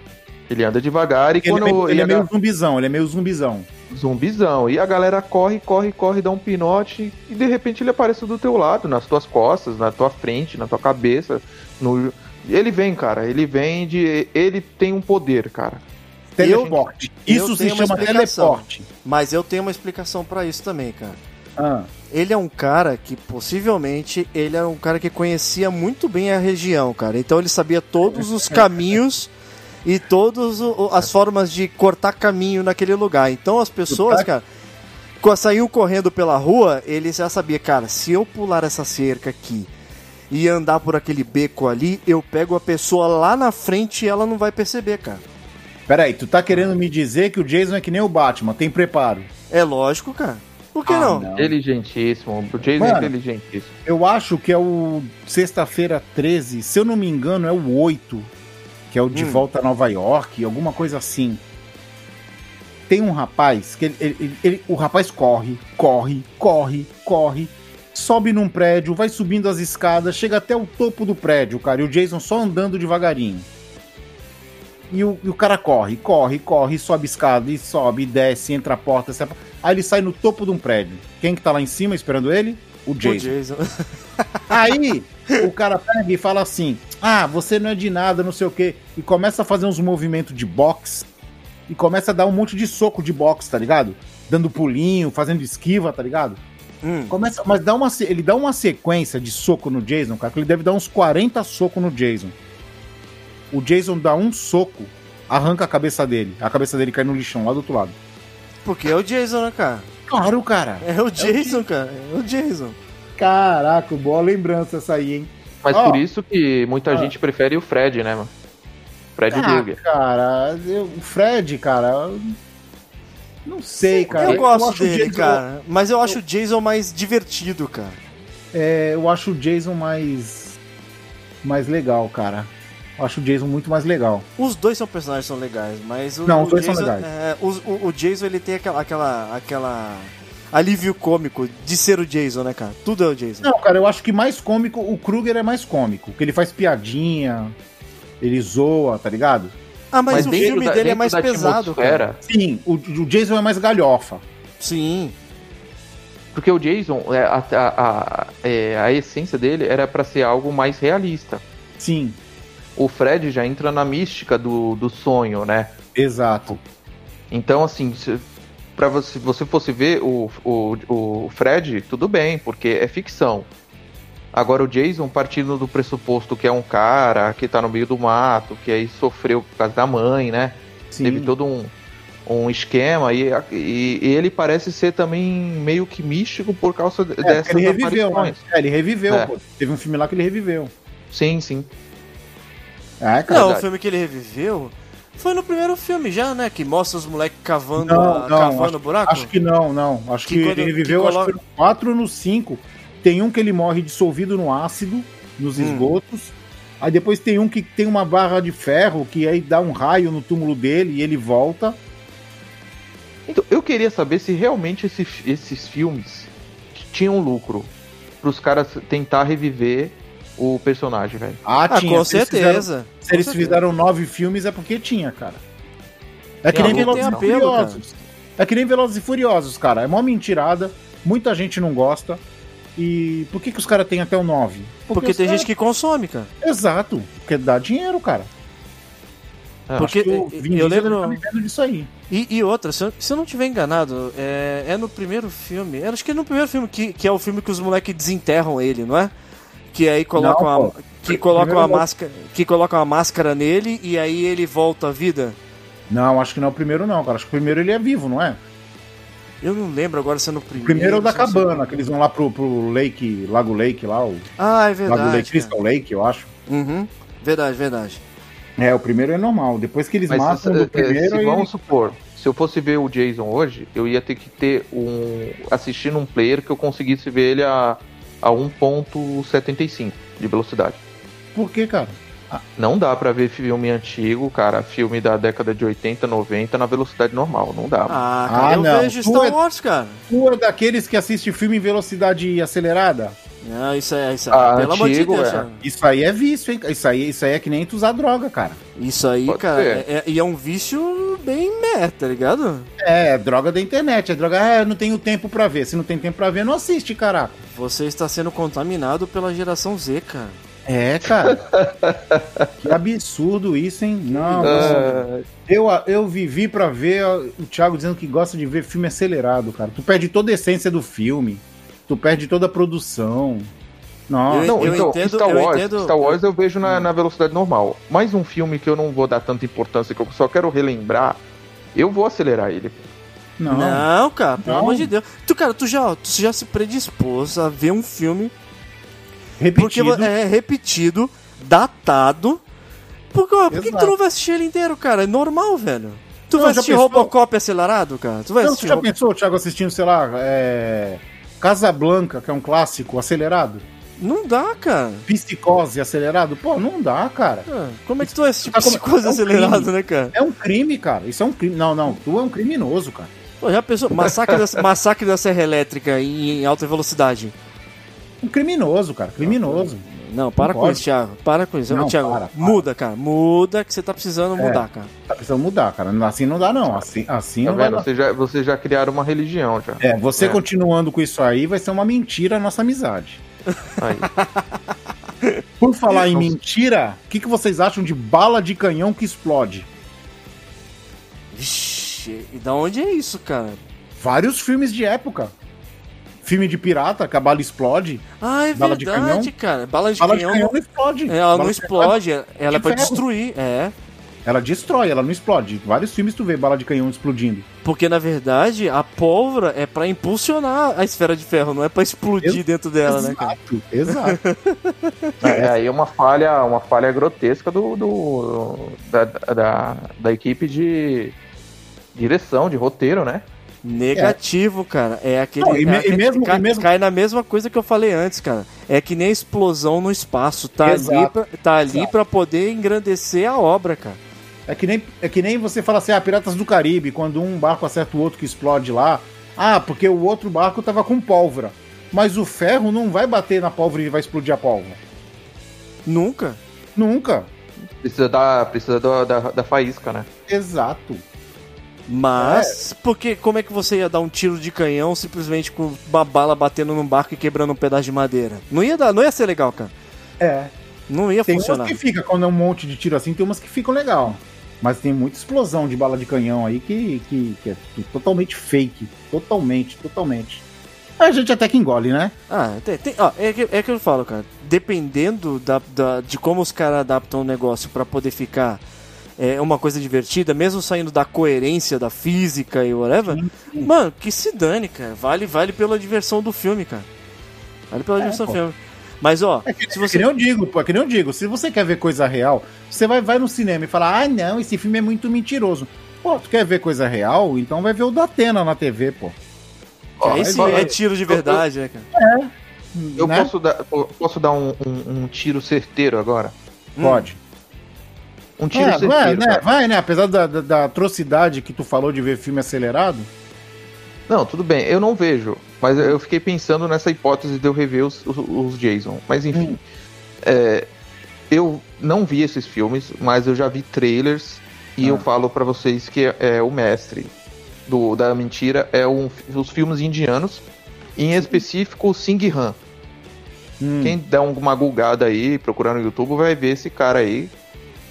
Ele anda devagar e Ele, é quando meio, ele é ele meio zumbizão, ele é meio zumbizão. zumbizão. E a galera corre, corre, corre, dá um pinote e de repente ele aparece do teu lado, nas tuas costas, na tua frente, na tua cabeça. No... Ele vem, cara. Ele vem de. Ele tem um poder, cara. Teleporte. eu Isso se chama teleporte. Mas eu tenho uma explicação pra isso também, cara. Ah, Ele é um cara que possivelmente ele era um cara que conhecia muito bem a região, cara. Então ele sabia todos os caminhos e todas as formas de cortar caminho naquele lugar. Então as pessoas, cara, quando saíam correndo pela rua, ele já sabia, cara, se eu pular essa cerca aqui e andar por aquele beco ali, eu pego a pessoa lá na frente e ela não vai perceber, cara. peraí, tu tá querendo me dizer que o Jason é que nem o Batman, tem preparo. É lógico, cara. Por que Ah, não? não. Inteligentíssimo. O Jason Mano. é inteligentíssimo. Eu acho que é o Sexta-feira 13, se eu não me engano, é o 8, que é o De Hum. Volta a Nova York, alguma coisa assim. Tem um rapaz que ele, ele- ele- ele- o rapaz corre, corre, corre, corre, sobe num prédio, vai subindo as escadas, chega até o topo do prédio, cara, e o Jason só andando devagarinho. E o, e o cara corre, corre, corre, sobe escada, e sobe, e desce, entra a porta, sai aí ele sai no topo de um prédio. Quem que tá lá em cima esperando ele? O O Jason. Jason. Aí o cara pega e fala assim: Ah, você não é de nada, não sei o quê. E começa a fazer uns movimentos de boxe. E começa a dar um monte de soco de boxe, tá ligado? Dando pulinho, fazendo esquiva, tá ligado? Hum. Começa, mas dá uma, ele dá uma sequência de soco no Jason, cara, que ele deve dar uns 40 socos no Jason. O Jason dá um soco, arranca a cabeça dele. A cabeça dele cai no lixão lá do outro lado. Porque é o Jason, né, cara? Claro, cara. É o Jason, cara. É o Jason. Caraca, boa lembrança essa aí, hein? Mas Ó. por isso que muita Ah. gente prefere o Fred, né, mano? Fred Ah, Krueger. cara, eu- o Fred, cara, eu não sei, cara. eu gosto o dele, Jason- cara. Mas eu acho o Jason mais divertido, cara. é, eu acho o Jason mais mais legal, cara. Eu acho o Jason muito mais legal. Os dois são personagens que são legais, mas o, Não, o os dois são Jason, legais. é, o, o Jason ele tem aquela, aquela, aquela alívio cômico de ser o Jason, né, cara? Tudo é o Jason. Não, cara, eu acho que mais cômico, o Kruger é mais cômico, porque ele faz piadinha, ele zoa, tá ligado? Ah, mas, o dentro filme da- dele é mais pesado, cara. Sim, o, o Jason é mais galhofa. Sim. Porque o Jason, é, a, a, a, é, a essência dele era pra ser algo mais realista. Sim, O Fred já entra na mística do, do sonho, né? exato. Então, assim, se, pra você, se você fosse ver o, o, o Fred, tudo bem, porque é ficção. Agora, o Jason, partindo do pressuposto que é um cara que tá no meio do mato, que aí sofreu por causa da mãe, né? Sim. Teve todo um, um esquema e, e- e ele parece ser também meio que místico por causa É, dessas ele reviveu, né? É, ele reviveu, É. pô. Teve um filme lá que ele reviveu. Sim, sim. É, cara. Não, o Verdade. filme que ele reviveu foi no primeiro filme já, né? Que mostra os moleques cavando, Não, não, cavando o buraco. Acho que não, não. Acho Que que, quando- ele reviveu, que acho colo- que foi no 4 ou no 5. Tem um que ele morre dissolvido no ácido, nos Hum. esgotos. Aí depois tem um que tem uma barra de ferro que aí dá um raio no túmulo dele e ele volta. Então, eu queria saber se realmente esse- esses filmes tinham lucro pros caras tentar reviver o personagem, velho. Ah, Ah, tinha. com Se eles fizeram- certeza. Se eles certeza. fizeram nove filmes é porque tinha, cara. É que Tem nem algum- Velozes e apelo, Furiosos. É que nem Velozes e Furiosos, cara. É mó mentirada. Muita gente não gosta. E por que, que os caras têm até o 9? Porque os tem gente que consome, cara. Exato. Porque dá dinheiro, cara. É, Porque Acho que o eu- Vin eu lembro- tá disso aí. E, e outra, se eu, se eu não tiver enganado, é, é no primeiro filme. acho que é no primeiro filme, que, que é o filme que os moleques desenterram ele, não é? Que aí colocam Não, a. pô. Que Primeiro uma máscara. Que colocam uma máscara nele e aí ele volta à vida. Não, acho que não é o primeiro, não, cara. Acho que o primeiro ele é vivo, não é? Eu não lembro agora se é no O primeiro. primeiro é o da é no cabana, que eles vão lá pro, pro Lake, Lago Lake lá, o Ah, é Lago verdade. Lake, cara. Crystal Lake, eu acho. Uhum. Verdade, verdade. É, o primeiro é normal. Depois que eles Mas matam do eh, primeiro, se ele- vamos supor, se eu fosse ver o Jason hoje, eu ia ter que ter um. assistir num player que eu conseguisse ver ele a, a 1.75 de velocidade. Por que, cara? Não dá pra ver filme antigo, cara, filme da década de 80, 90 na velocidade normal, não dá. Ah, cara, Ah, eu não. vejo Star é- Wars, cara. Tu é daqueles que assiste filme em velocidade acelerada? Não, isso é. Isso é Ah, pelo amor de Deus, é. cara. Isso aí é vício, hein? Isso aí, isso aí é que nem tu usar droga, cara. Isso aí, Pode cara, é, é- e é um vício bem merda, tá ligado? É, é droga da internet. É droga, ah, eu não tenho tempo pra ver. Se não tem tempo pra ver, não assiste, caraca. Você está sendo contaminado pela geração Z, cara. É, cara. que absurdo isso, hein? Não, Ah, eu, eu vivi pra ver o Thiago dizendo que gosta de ver filme acelerado, cara. Tu perde toda a essência do filme. Tu perde toda a produção. Não, Eu- não, então, entendo- Star, eu Wars, entendo- Star Wars eu vejo na, na velocidade normal. Mais um filme que eu não vou dar tanta importância, que eu só quero relembrar, eu vou acelerar ele. não. Não, cara, pelo amor de Deus. Tu, cara, tu já, tu já se predispôs a ver um filme porque Repetido. é repetido, datado. Por, que- por que, que tu não vai assistir ele inteiro, cara? É normal, velho. Tu Não, vai já assistir pensou? Robocop acelerado, cara? Tu vai Não, tu assistir já Robo- pensou, Thiago, assistindo, sei lá, é... Casablanca, que é um clássico, acelerado? Não dá, cara. Psicose acelerado? Pô, não dá, cara. Ah, Como é que tu vai assistir Tá como- psicose é um acelerado, crime. né, cara? É um crime, cara. Isso é um crime. Não, não. Tu é um criminoso, cara. Pô, já pensou? Massacre da, massacre da Serra Elétrica em, em alta velocidade. Um criminoso, cara. Criminoso. Não, para Não com pode. isso, Thiago. Para com isso. Não, Thiago, para, para. muda, cara. Muda que você tá precisando É. mudar, cara. Tá precisando mudar, cara. Assim não dá, não. Assim, assim Tá não dar. Vocês já, vocês já criaram uma religião já. É, você É. continuando com isso aí vai ser uma mentira a nossa amizade. Aí. Por falar em mentira, o que, que vocês acham de bala de canhão que explode? Vixe, e da onde é isso, cara? Vários filmes de época. Filme de pirata, que a bala explode. Ah, é Bala de verdade, canhão? cara. Bala de bala canhão. de canhão não explode. É, ela Bala não de explode, ela é de pra ferro. destruir, é. Ela destrói, ela não explode. Vários filmes tu vê bala de canhão explodindo. Porque na verdade a pólvora é pra impulsionar a esfera de ferro, não é pra explodir Ex- dentro dela, né, cara? Exato, exato. É aí uma falha, uma falha grotesca do, do- da, da, da equipe de direção, de roteiro, né? Negativo, cara. É aquele. Não, e me- é aquele- e mesmo- cai, e mesmo- cai na mesma coisa que eu falei antes, cara. É que nem a explosão no espaço. Tá ali, Exato. pra, tá ali Exato. pra poder engrandecer a obra, cara. É que, nem, é que nem você fala assim, ah, Piratas do Caribe, quando um barco acerta o outro que explode lá. Ah, porque o outro barco tava com pólvora. Mas o ferro não vai bater na pólvora e vai explodir a pólvora. Nunca. Nunca. Precisa da, precisa da, da, da faísca, né? Exato. Mas, porque como é que você ia dar um tiro de canhão simplesmente com uma bala batendo num barco e quebrando um pedaço de madeira? Não ia dar, não ia ser legal, cara. É. Não ia Tem funcionar. umas que fica, quando é um monte de tiro assim, tem umas que ficam legal. Mas tem muita explosão de bala de canhão aí que, que, que é totalmente fake. Totalmente, totalmente. A gente até que engole, né? Ah, tem, tem- ó, é, que, é que eu falo, cara. Dependendo da, da- de como os caras adaptam o negócio pra poder ficar é, uma coisa divertida, mesmo saindo da coerência da física e whatever, mano, que se dane, cara. Vale, vale pela diversão do filme, cara. Vale pela diversão do pô. filme. Mas, ó, É que, se é que você. nem eu digo, pô, é que nem eu digo, se você quer ver coisa real, você vai, vai no cinema e fala, ah, não, esse filme é muito mentiroso. Pô, tu quer ver coisa real? Então vai ver o da Atena na TV, pô. que aí sim Ó, é tiro de verdade, né, cara? Eu né? posso dar, eu posso dar um, um- um tiro certeiro agora? Pode. Um tiro É, vai, né? cara. Vai, né? Apesar da, da- da atrocidade que tu falou de ver filme acelerado. Não, tudo bem, eu não vejo. Mas eu fiquei pensando nessa hipótese de eu rever os, os, os Jason. Mas enfim. é, eu não vi esses filmes, mas eu já vi trailers. E Ah. eu falo pra vocês que é, é o mestre do, da mentira é um, os filmes indianos. Em específico, o Singh Han. Hum. Quem der uma gulgada aí, procurar no YouTube, vai ver esse cara aí.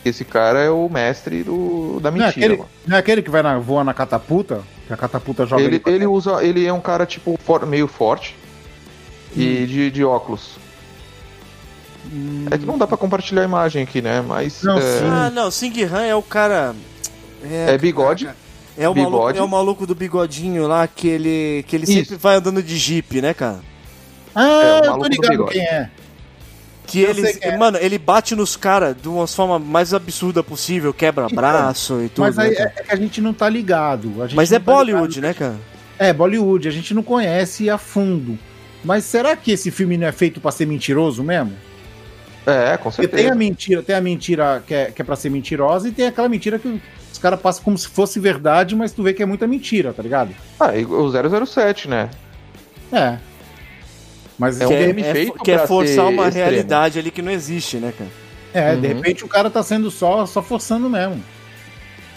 Esse cara é o mestre do, da Não é, mentira. aquele, mano. não é aquele que vai na, voa na catapulta? Que a catapulta joga Ele, ele frente? usa. Ele é um cara, tipo, for- meio forte. Hum. E de, de óculos. É que não dá pra compartilhar a imagem aqui, né? Mas. Não, é, sim. Ah, não, Sing Han é o cara. É bigode. É o, maluco, é o maluco do bigodinho lá que ele, que ele Isso. sempre vai andando de jeep, né, cara? Ah, É, o eu tô ligado bigode. quem é. Que Eu ele, quem é. mano, ele bate nos caras de uma forma mais absurda possível, quebra braço e tudo. Mas aí né, é, que a gente não tá ligado. a gente Mas é tá Bollywood, ligado. né, cara? É, Bollywood. A gente não conhece a fundo. Mas será que esse filme não é feito pra ser mentiroso mesmo? É, com Porque tem certeza. a mentira, tem a mentira que é, que é pra ser mentirosa e tem aquela mentira que os caras passam como se fosse verdade, mas tu vê que é muita mentira, tá ligado? Ah, e o 007, né? É. Mas É um é, filme é feito que é forçar uma extremo. realidade ali que não existe, né, cara? É, de Uhum. repente o cara tá sendo só, só forçando mesmo.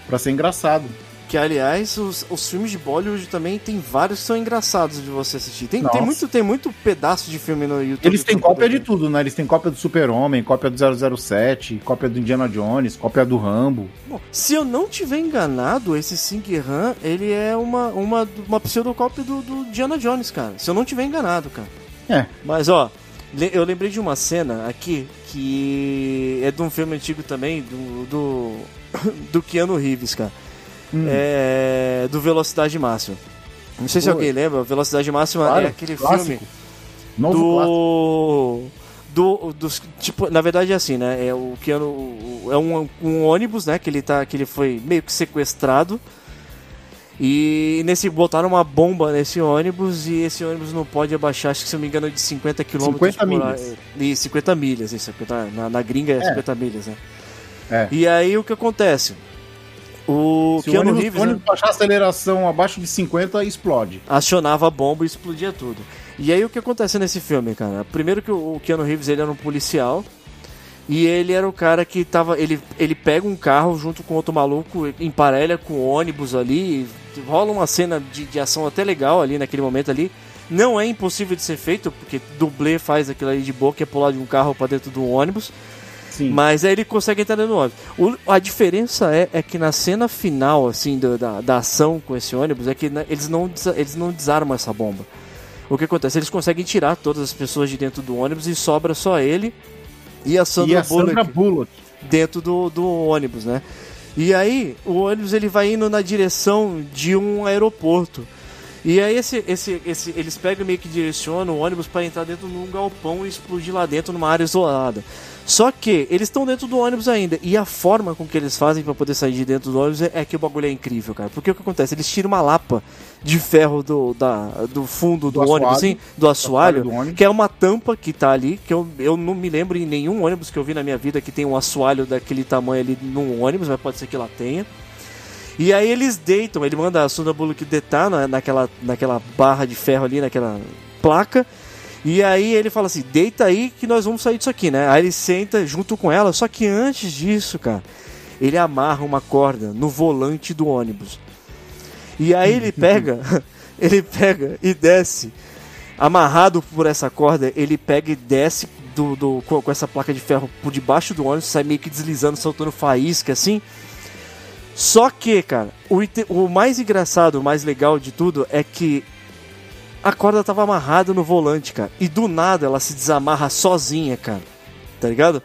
Pra ser engraçado. Que, aliás, os, os filmes de Bollywood também tem vários que são engraçados de você assistir. Tem, tem, muito, tem muito pedaço de filme no YouTube. Eles têm cópia de tudo, né? Eles têm cópia do Super-Homem, cópia do 007, cópia do Indiana Jones, cópia do Rambo. Bom, se eu não tiver enganado, esse Sing Han, ele é uma, uma, uma pseudocópia do, do Diana Jones, cara. Se eu não tiver enganado, cara. É. Mas, ó, eu lembrei de uma cena aqui que é de um filme antigo também, do, do, do Keanu Reeves, cara. Hum. É, do Velocidade Máxima. Não sei se Pô. alguém lembra, Velocidade Máxima Claro, é aquele clássico. filme Novo clássico. do do dos tipo na verdade é assim né é o que é um, um ônibus né que ele tá que ele foi meio que sequestrado e nesse botaram uma bomba nesse ônibus e esse ônibus não pode abaixar acho que se eu não me engano de 50 km 50 milhas. e 50 milhas isso 50, na, na gringa é, É. 50 milhas né É. e aí o que acontece o Se o Keanu ônibus, Reeves o né? ônibus baixar a aceleração abaixo de 50, explode. acionava a bomba e explodia tudo. E aí o que acontece nesse filme, cara? Primeiro que o o Keanu Reeves ele era um policial e ele era o cara que tava. Ele, ele pega um carro junto com outro maluco, emparelha com o ônibus ali, rola uma cena de, de ação até legal ali naquele momento ali. Não é impossível de ser feito, porque dublê faz aquilo ali de boa, que é pular de um carro para dentro do ônibus. Sim. Mas aí ele consegue entrar dentro do ônibus. O- a diferença é, é que na cena final, assim, do- da, da ação com esse ônibus, é que né, eles, não, eles não desarmam essa bomba. O que acontece? Eles conseguem tirar todas as pessoas de dentro do ônibus e sobra só ele e a Sandra e a Bullock Sandra Bullock. dentro do, do ônibus, né? E aí o ônibus ele vai indo na direção de um aeroporto. E aí esse, esse, esse, eles pegam e meio que direcionam o ônibus para entrar dentro de um galpão e explodir lá dentro numa área isolada. Só que eles estão dentro do ônibus ainda. E a forma com que eles fazem para poder sair de dentro do ônibus é, é que o bagulho é incrível, cara. Porque o que acontece? Eles tiram uma lapa de ferro do, da, do fundo do, Do ônibus, assoalho. assim, do assoalho, do ônibus. que é uma tampa que tá ali, que eu, eu não me lembro em nenhum ônibus que eu vi na minha vida que tem um assoalho daquele tamanho ali num ônibus, mas pode ser que lá tenha. E aí eles deitam, ele manda a Sandra Bullock deitar na, naquela, naquela barra de ferro ali, naquela placa. E aí ele fala assim, deita aí que nós vamos sair disso aqui, né? Aí ele senta junto com ela, só que antes disso, cara, ele amarra uma corda no volante do ônibus. E aí ele pega, ele pega e desce, amarrado por essa corda, ele pega e desce do, do, com, com essa placa de ferro por debaixo do ônibus, sai meio que deslizando, soltando faísca assim. Só que, cara, o, o mais engraçado, o mais legal de tudo é que a corda tava amarrada no volante, cara. E do nada ela se desamarra sozinha, cara. Tá ligado?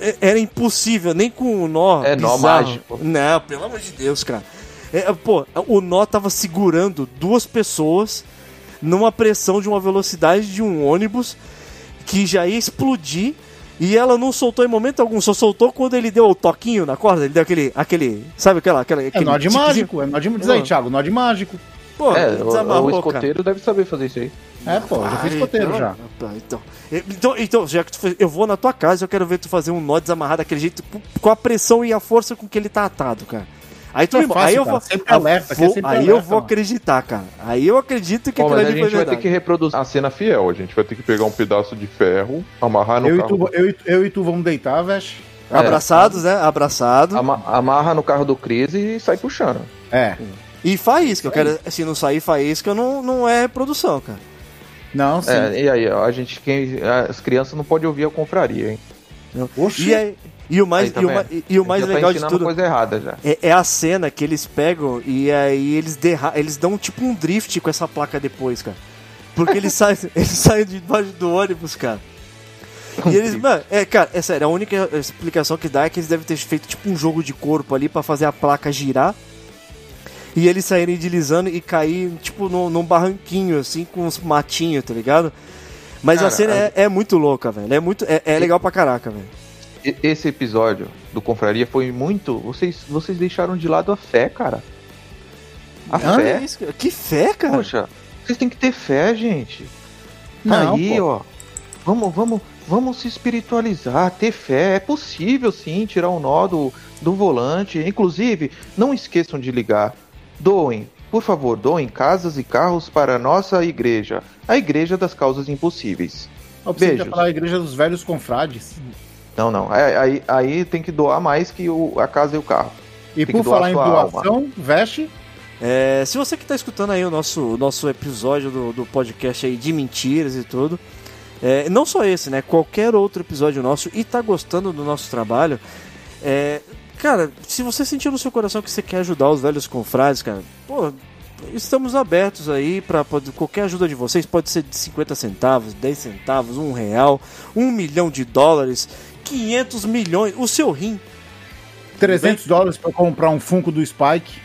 É- Era impossível, nem com o nó. É nó bizarro. mágico. Não, pelo amor de Deus, cara. É, pô, o nó tava segurando duas pessoas numa pressão de uma velocidade de um ônibus que já ia explodir. E ela não soltou em momento algum, só soltou quando ele deu o toquinho na corda, ele deu aquele. aquele sabe aquela. aquela É aquele nó de tiquezinho? mágico, é nó de... Diz aí, Ah. Thiago, nó de mágico. Pô, é, o, desamarrou, o escoteiro deve saber fazer isso aí. É, pô, eu já fiz Ai, roteiro então- já. Então, então, então, já que tu eu vou na tua casa, eu quero ver tu fazer um nó desamarrado daquele jeito, com- com a pressão e a força com que ele tá atado, cara. Aí tu É me fácil, aí eu vou, sempre alerta, é vou- sempre aí alerta, eu vou mano. acreditar, cara. Aí eu acredito que Bom, aquilo mas a ali gente foi vai ter verdade. que reproduzir a cena fiel. A gente vai ter que pegar um pedaço de ferro, amarrar no Eu e, carro. eu, e tu- eu e tu vamos deitar, Vesh. Abraçados, né? Abraçado. ama- amarra no carro do Cris e sai puxando. É. E faísca, eu quero. Se não sair faísca, não, não é reprodução, cara. Não, sim. É, e aí, a gente, quem, as crianças não podem ouvir a confraria, hein? Oxi. E, aí- e o mais, tá e o, ma- e- e o mais Já tá legal de tudo coisa errada já. é, é a cena que eles pegam e aí eles, derra eles dão tipo um drift com essa placa depois, cara. Porque eles saem, eles saem de debaixo do ônibus, cara. E eles, mano, é, cara, é sério, a única explicação que dá é que eles devem ter feito tipo um jogo de corpo ali pra fazer a placa girar. E eles saírem deslizando e cair, tipo, num, num barranquinho, assim, com uns matinhos, tá ligado? Mas a Cara, cena é, é muito louca, velho. É, muito, é, é legal pra caraca, velho. Esse episódio do Confraria foi muito. Vocês, vocês deixaram de lado a fé, cara. A? Que fé? isso, cara? Que fé, cara. Poxa, vocês têm que ter fé, gente. Não, Aí, pô. ó. Vamos, vamos, vamos se espiritualizar, ter fé. É possível sim tirar o nó do, do volante. Inclusive, não esqueçam de ligar. Doem, por favor, doem casas e carros para a nossa igreja. A igreja das causas impossíveis. Eu beijos. falar a igreja dos velhos confrades. Não, não. é- Aí, aí tem que doar mais que o, a casa e o carro. E Tem por falar em doação, veste. É, se você que tá escutando aí o nosso, o nosso episódio do, do podcast aí de mentiras e tudo, é, não só esse, né? Qualquer outro episódio nosso e tá gostando do nosso trabalho, é, cara, se você sentir no seu coração que você quer ajudar os velhos confrades, cara, pô, estamos abertos aí para qualquer ajuda de vocês, pode ser de 50 centavos, 10 centavos, um real, um milhão de dólares, 500 milhões, o seu rim. 300 dólares pra comprar um Funko do Spike.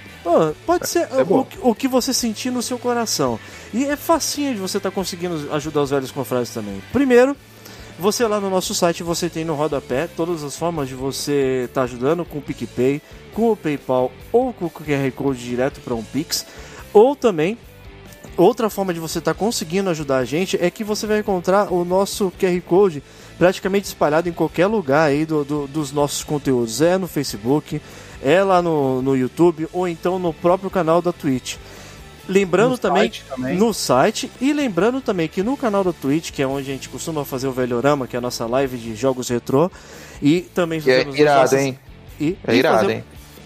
Pode ser é o, o que você sentir no seu coração. E é facinho de você estar conseguindo ajudar os velhos confrades também. Primeiro, você lá no nosso site, você tem no rodapé todas as formas de você estar ajudando com o PicPay, com o PayPal ou com o QR Code direto para um Pix. Ou também, outra forma de você estar conseguindo ajudar a gente é que você vai encontrar o nosso QR Code praticamente espalhado em qualquer lugar aí do, do- dos nossos conteúdos. É no Facebook, é lá no, no YouTube ou então no próprio canal da Twitch. Lembrando No também, site também. no site e lembrando também que no canal da Twitch, que é onde a gente costuma fazer o Velhorama, que é a nossa live de jogos retrô, e também é fazemos as irado, nossas- hein? E, É e irado, fazemos- hein?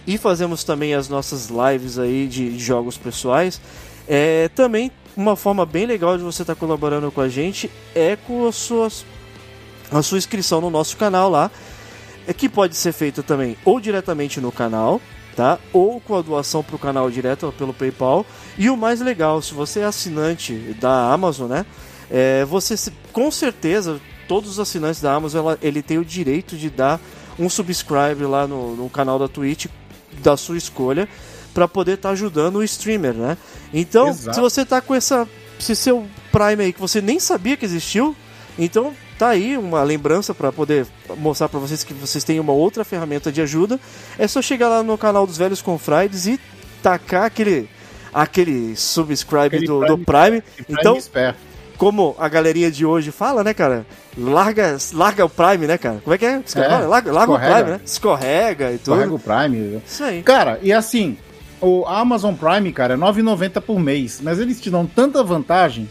e fazemos também as nossas lives aí de jogos pessoais. É, também uma forma bem legal de você estar colaborando com a gente é com as suas, a sua inscrição no nosso canal lá, é que pode ser feita também ou diretamente no canal, tá? Ou com a doação para o canal direto ou pelo PayPal. E o mais legal, se você é assinante da Amazon, né? É, você com certeza todos os assinantes da Amazon ela- ele tem o direito de dar um subscribe lá no, no canal da Twitch da sua escolha para poder estar ajudando o streamer, né? Então, Exato. se você tá com essa se seu Prime aí que você nem sabia que existiu, então tá aí uma lembrança para poder mostrar para vocês que vocês têm uma outra ferramenta de ajuda. É só chegar lá no canal dos Velhos Confrades e tacar aquele aquele subscribe Aquele do, Prime- do Prime. Então, esperto. como a galerinha de hoje fala, né, cara? Larga, larga o Prime, né, cara? Como é que é? Escorrega, larga, larga o. Prime, né? Escorrega e tudo. Correga o Prime. Isso aí. Cara, e assim, o Amazon Prime, cara, é R$ 9,90 por mês. Mas eles te dão tanta vantagem.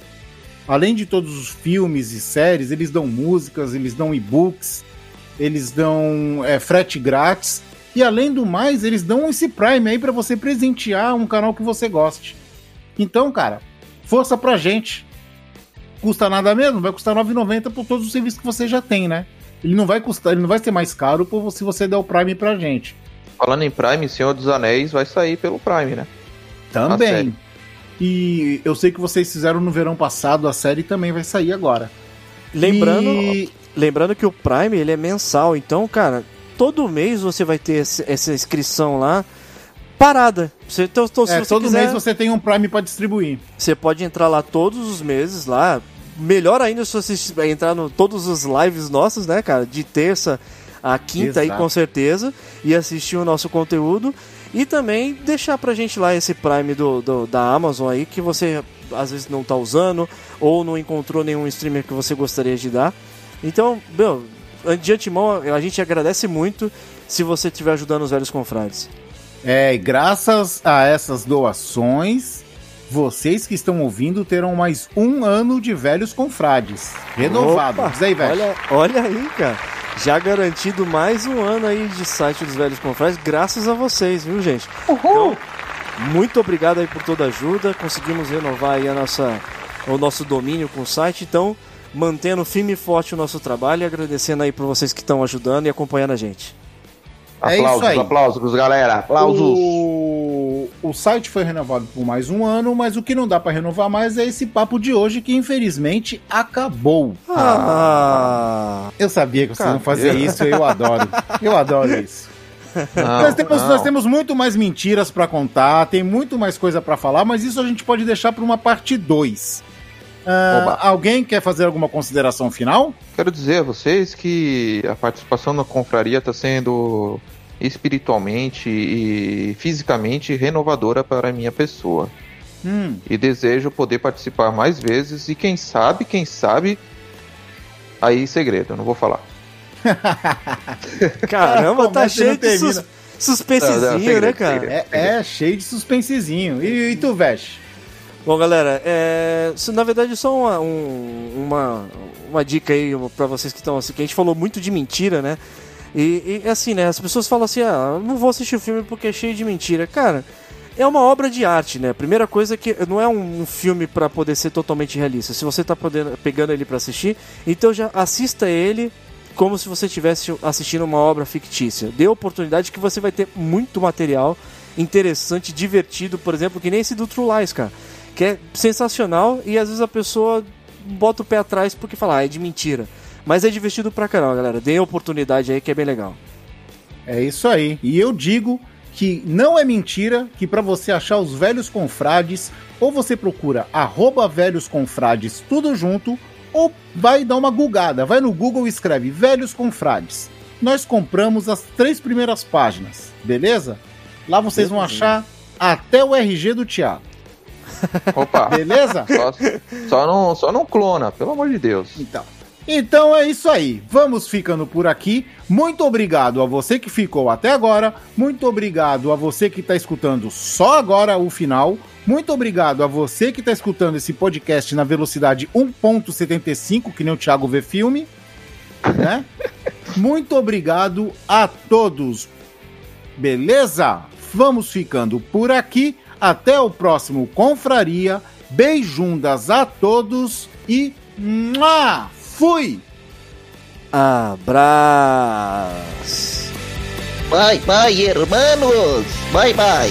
Além de todos os filmes e séries, eles dão músicas, eles dão e-books, eles dão é, frete grátis. E além do mais, eles dão esse Prime aí pra você presentear um canal que você goste. Então, cara, força pra gente. Custa nada mesmo, vai custar R$ 9,90 por todos os serviços que você já tem, né? Ele não vai custar, ele não vai ser mais caro por, se você der o Prime pra gente. Falando em Prime, Senhor dos Anéis vai sair pelo Prime, né? Também. E eu sei que vocês fizeram no verão passado, a série também vai sair agora. Lembrando, E- lembrando que o Prime ele é mensal, então, cara, todo mês você vai ter essa inscrição lá parada. Você, então, então, se é, você todo quiser, mês você tem um Prime pra distribuir. você pode entrar lá todos os meses lá. Melhor ainda se você entrar no todos os lives nossos, né, cara? De terça a quinta aí Exato. com certeza e assistir o nosso conteúdo. E também deixar pra gente lá esse Prime do, do- da Amazon aí, que você às vezes não tá usando, ou não encontrou nenhum streamer que você gostaria de dar. Então, meu, de antemão, a gente agradece muito se você estiver ajudando os velhos confrades. É, graças a essas doações, vocês que estão ouvindo terão mais um ano de velhos confrades. Renovado. Opa, Diz aí, velho. Olha, olha aí, cara. Já garantido mais um ano aí de site dos velhos confrades, graças a vocês, viu, gente? Então, muito obrigado aí por toda a ajuda. Conseguimos renovar aí a nossa, o nosso domínio com o site. Então, mantendo firme e forte o nosso trabalho e agradecendo aí por vocês que estão ajudando e acompanhando a gente. É isso Aplausos, aí. aplausos, galera. Aplausos. O... o site foi renovado por mais um ano, mas o que não dá pra renovar mais é esse papo de hoje que infelizmente acabou. Ah, Eu sabia que vocês Cara, iam fazer eu- isso, eu adoro. Eu adoro isso. Não, nós, temos, não. nós temos muito mais mentiras pra contar, tem muito mais coisa pra falar, mas isso a gente pode deixar pra uma parte 2. Oba. alguém quer fazer alguma consideração final? Quero dizer a vocês que a participação na confraria está sendo espiritualmente e fisicamente renovadora para a minha pessoa. Hum, E desejo poder participar mais vezes e quem sabe, quem sabe. Aí, segredo, eu não vou falar. caramba, tá cheio de sus suspensezinho, Não, não, segredo, né, cara? segredo. é, é cheio de suspensezinho. E, e tu, Vesh? Bom, galera, é, na verdade só uma, um- uma, uma dica aí pra vocês que estão assim, que a gente falou muito de mentira, né? E, e, assim, né, as pessoas falam assim, ah, não vou assistir o filme porque é cheio de mentira. Cara, é uma obra de arte, né? Primeira coisa é que não é um, filme pra poder ser totalmente realista. Se você tá podendo, pegando ele pra assistir, então já assista ele como se você estivesse assistindo uma obra fictícia. Dê oportunidade que você vai ter muito material interessante, divertido, por exemplo, que nem esse do True Lies, cara. Que é sensacional e às vezes a pessoa bota o pé atrás porque fala, ah, é de mentira. Mas é divertido pra caramba, galera. Dê a oportunidade aí que é bem legal. É isso aí. E eu digo que não é mentira que pra você achar os velhos confrades, ou você procura arroba velhos confrades tudo junto, ou vai dar uma gugada, vai no Google e escreve velhos confrades. Nós compramos as três primeiras páginas, beleza? Lá vocês vão achar até o RG do Thiago, Opa, beleza? só, só não, só não clona, pelo amor de Deus. Então. Então é isso aí. Vamos ficando por aqui. Muito obrigado a você que ficou até agora. Muito obrigado a você que está escutando só agora o final. Muito obrigado a você que está escutando esse podcast na velocidade 1.75, que nem o Thiago vê filme. Né? Muito obrigado a todos. Beleza? Vamos ficando por aqui. Até o próximo Confraria. Beijundas a todos e. Mua! Fui! Abraço. Bye, bye, hermanos. Bye, bye.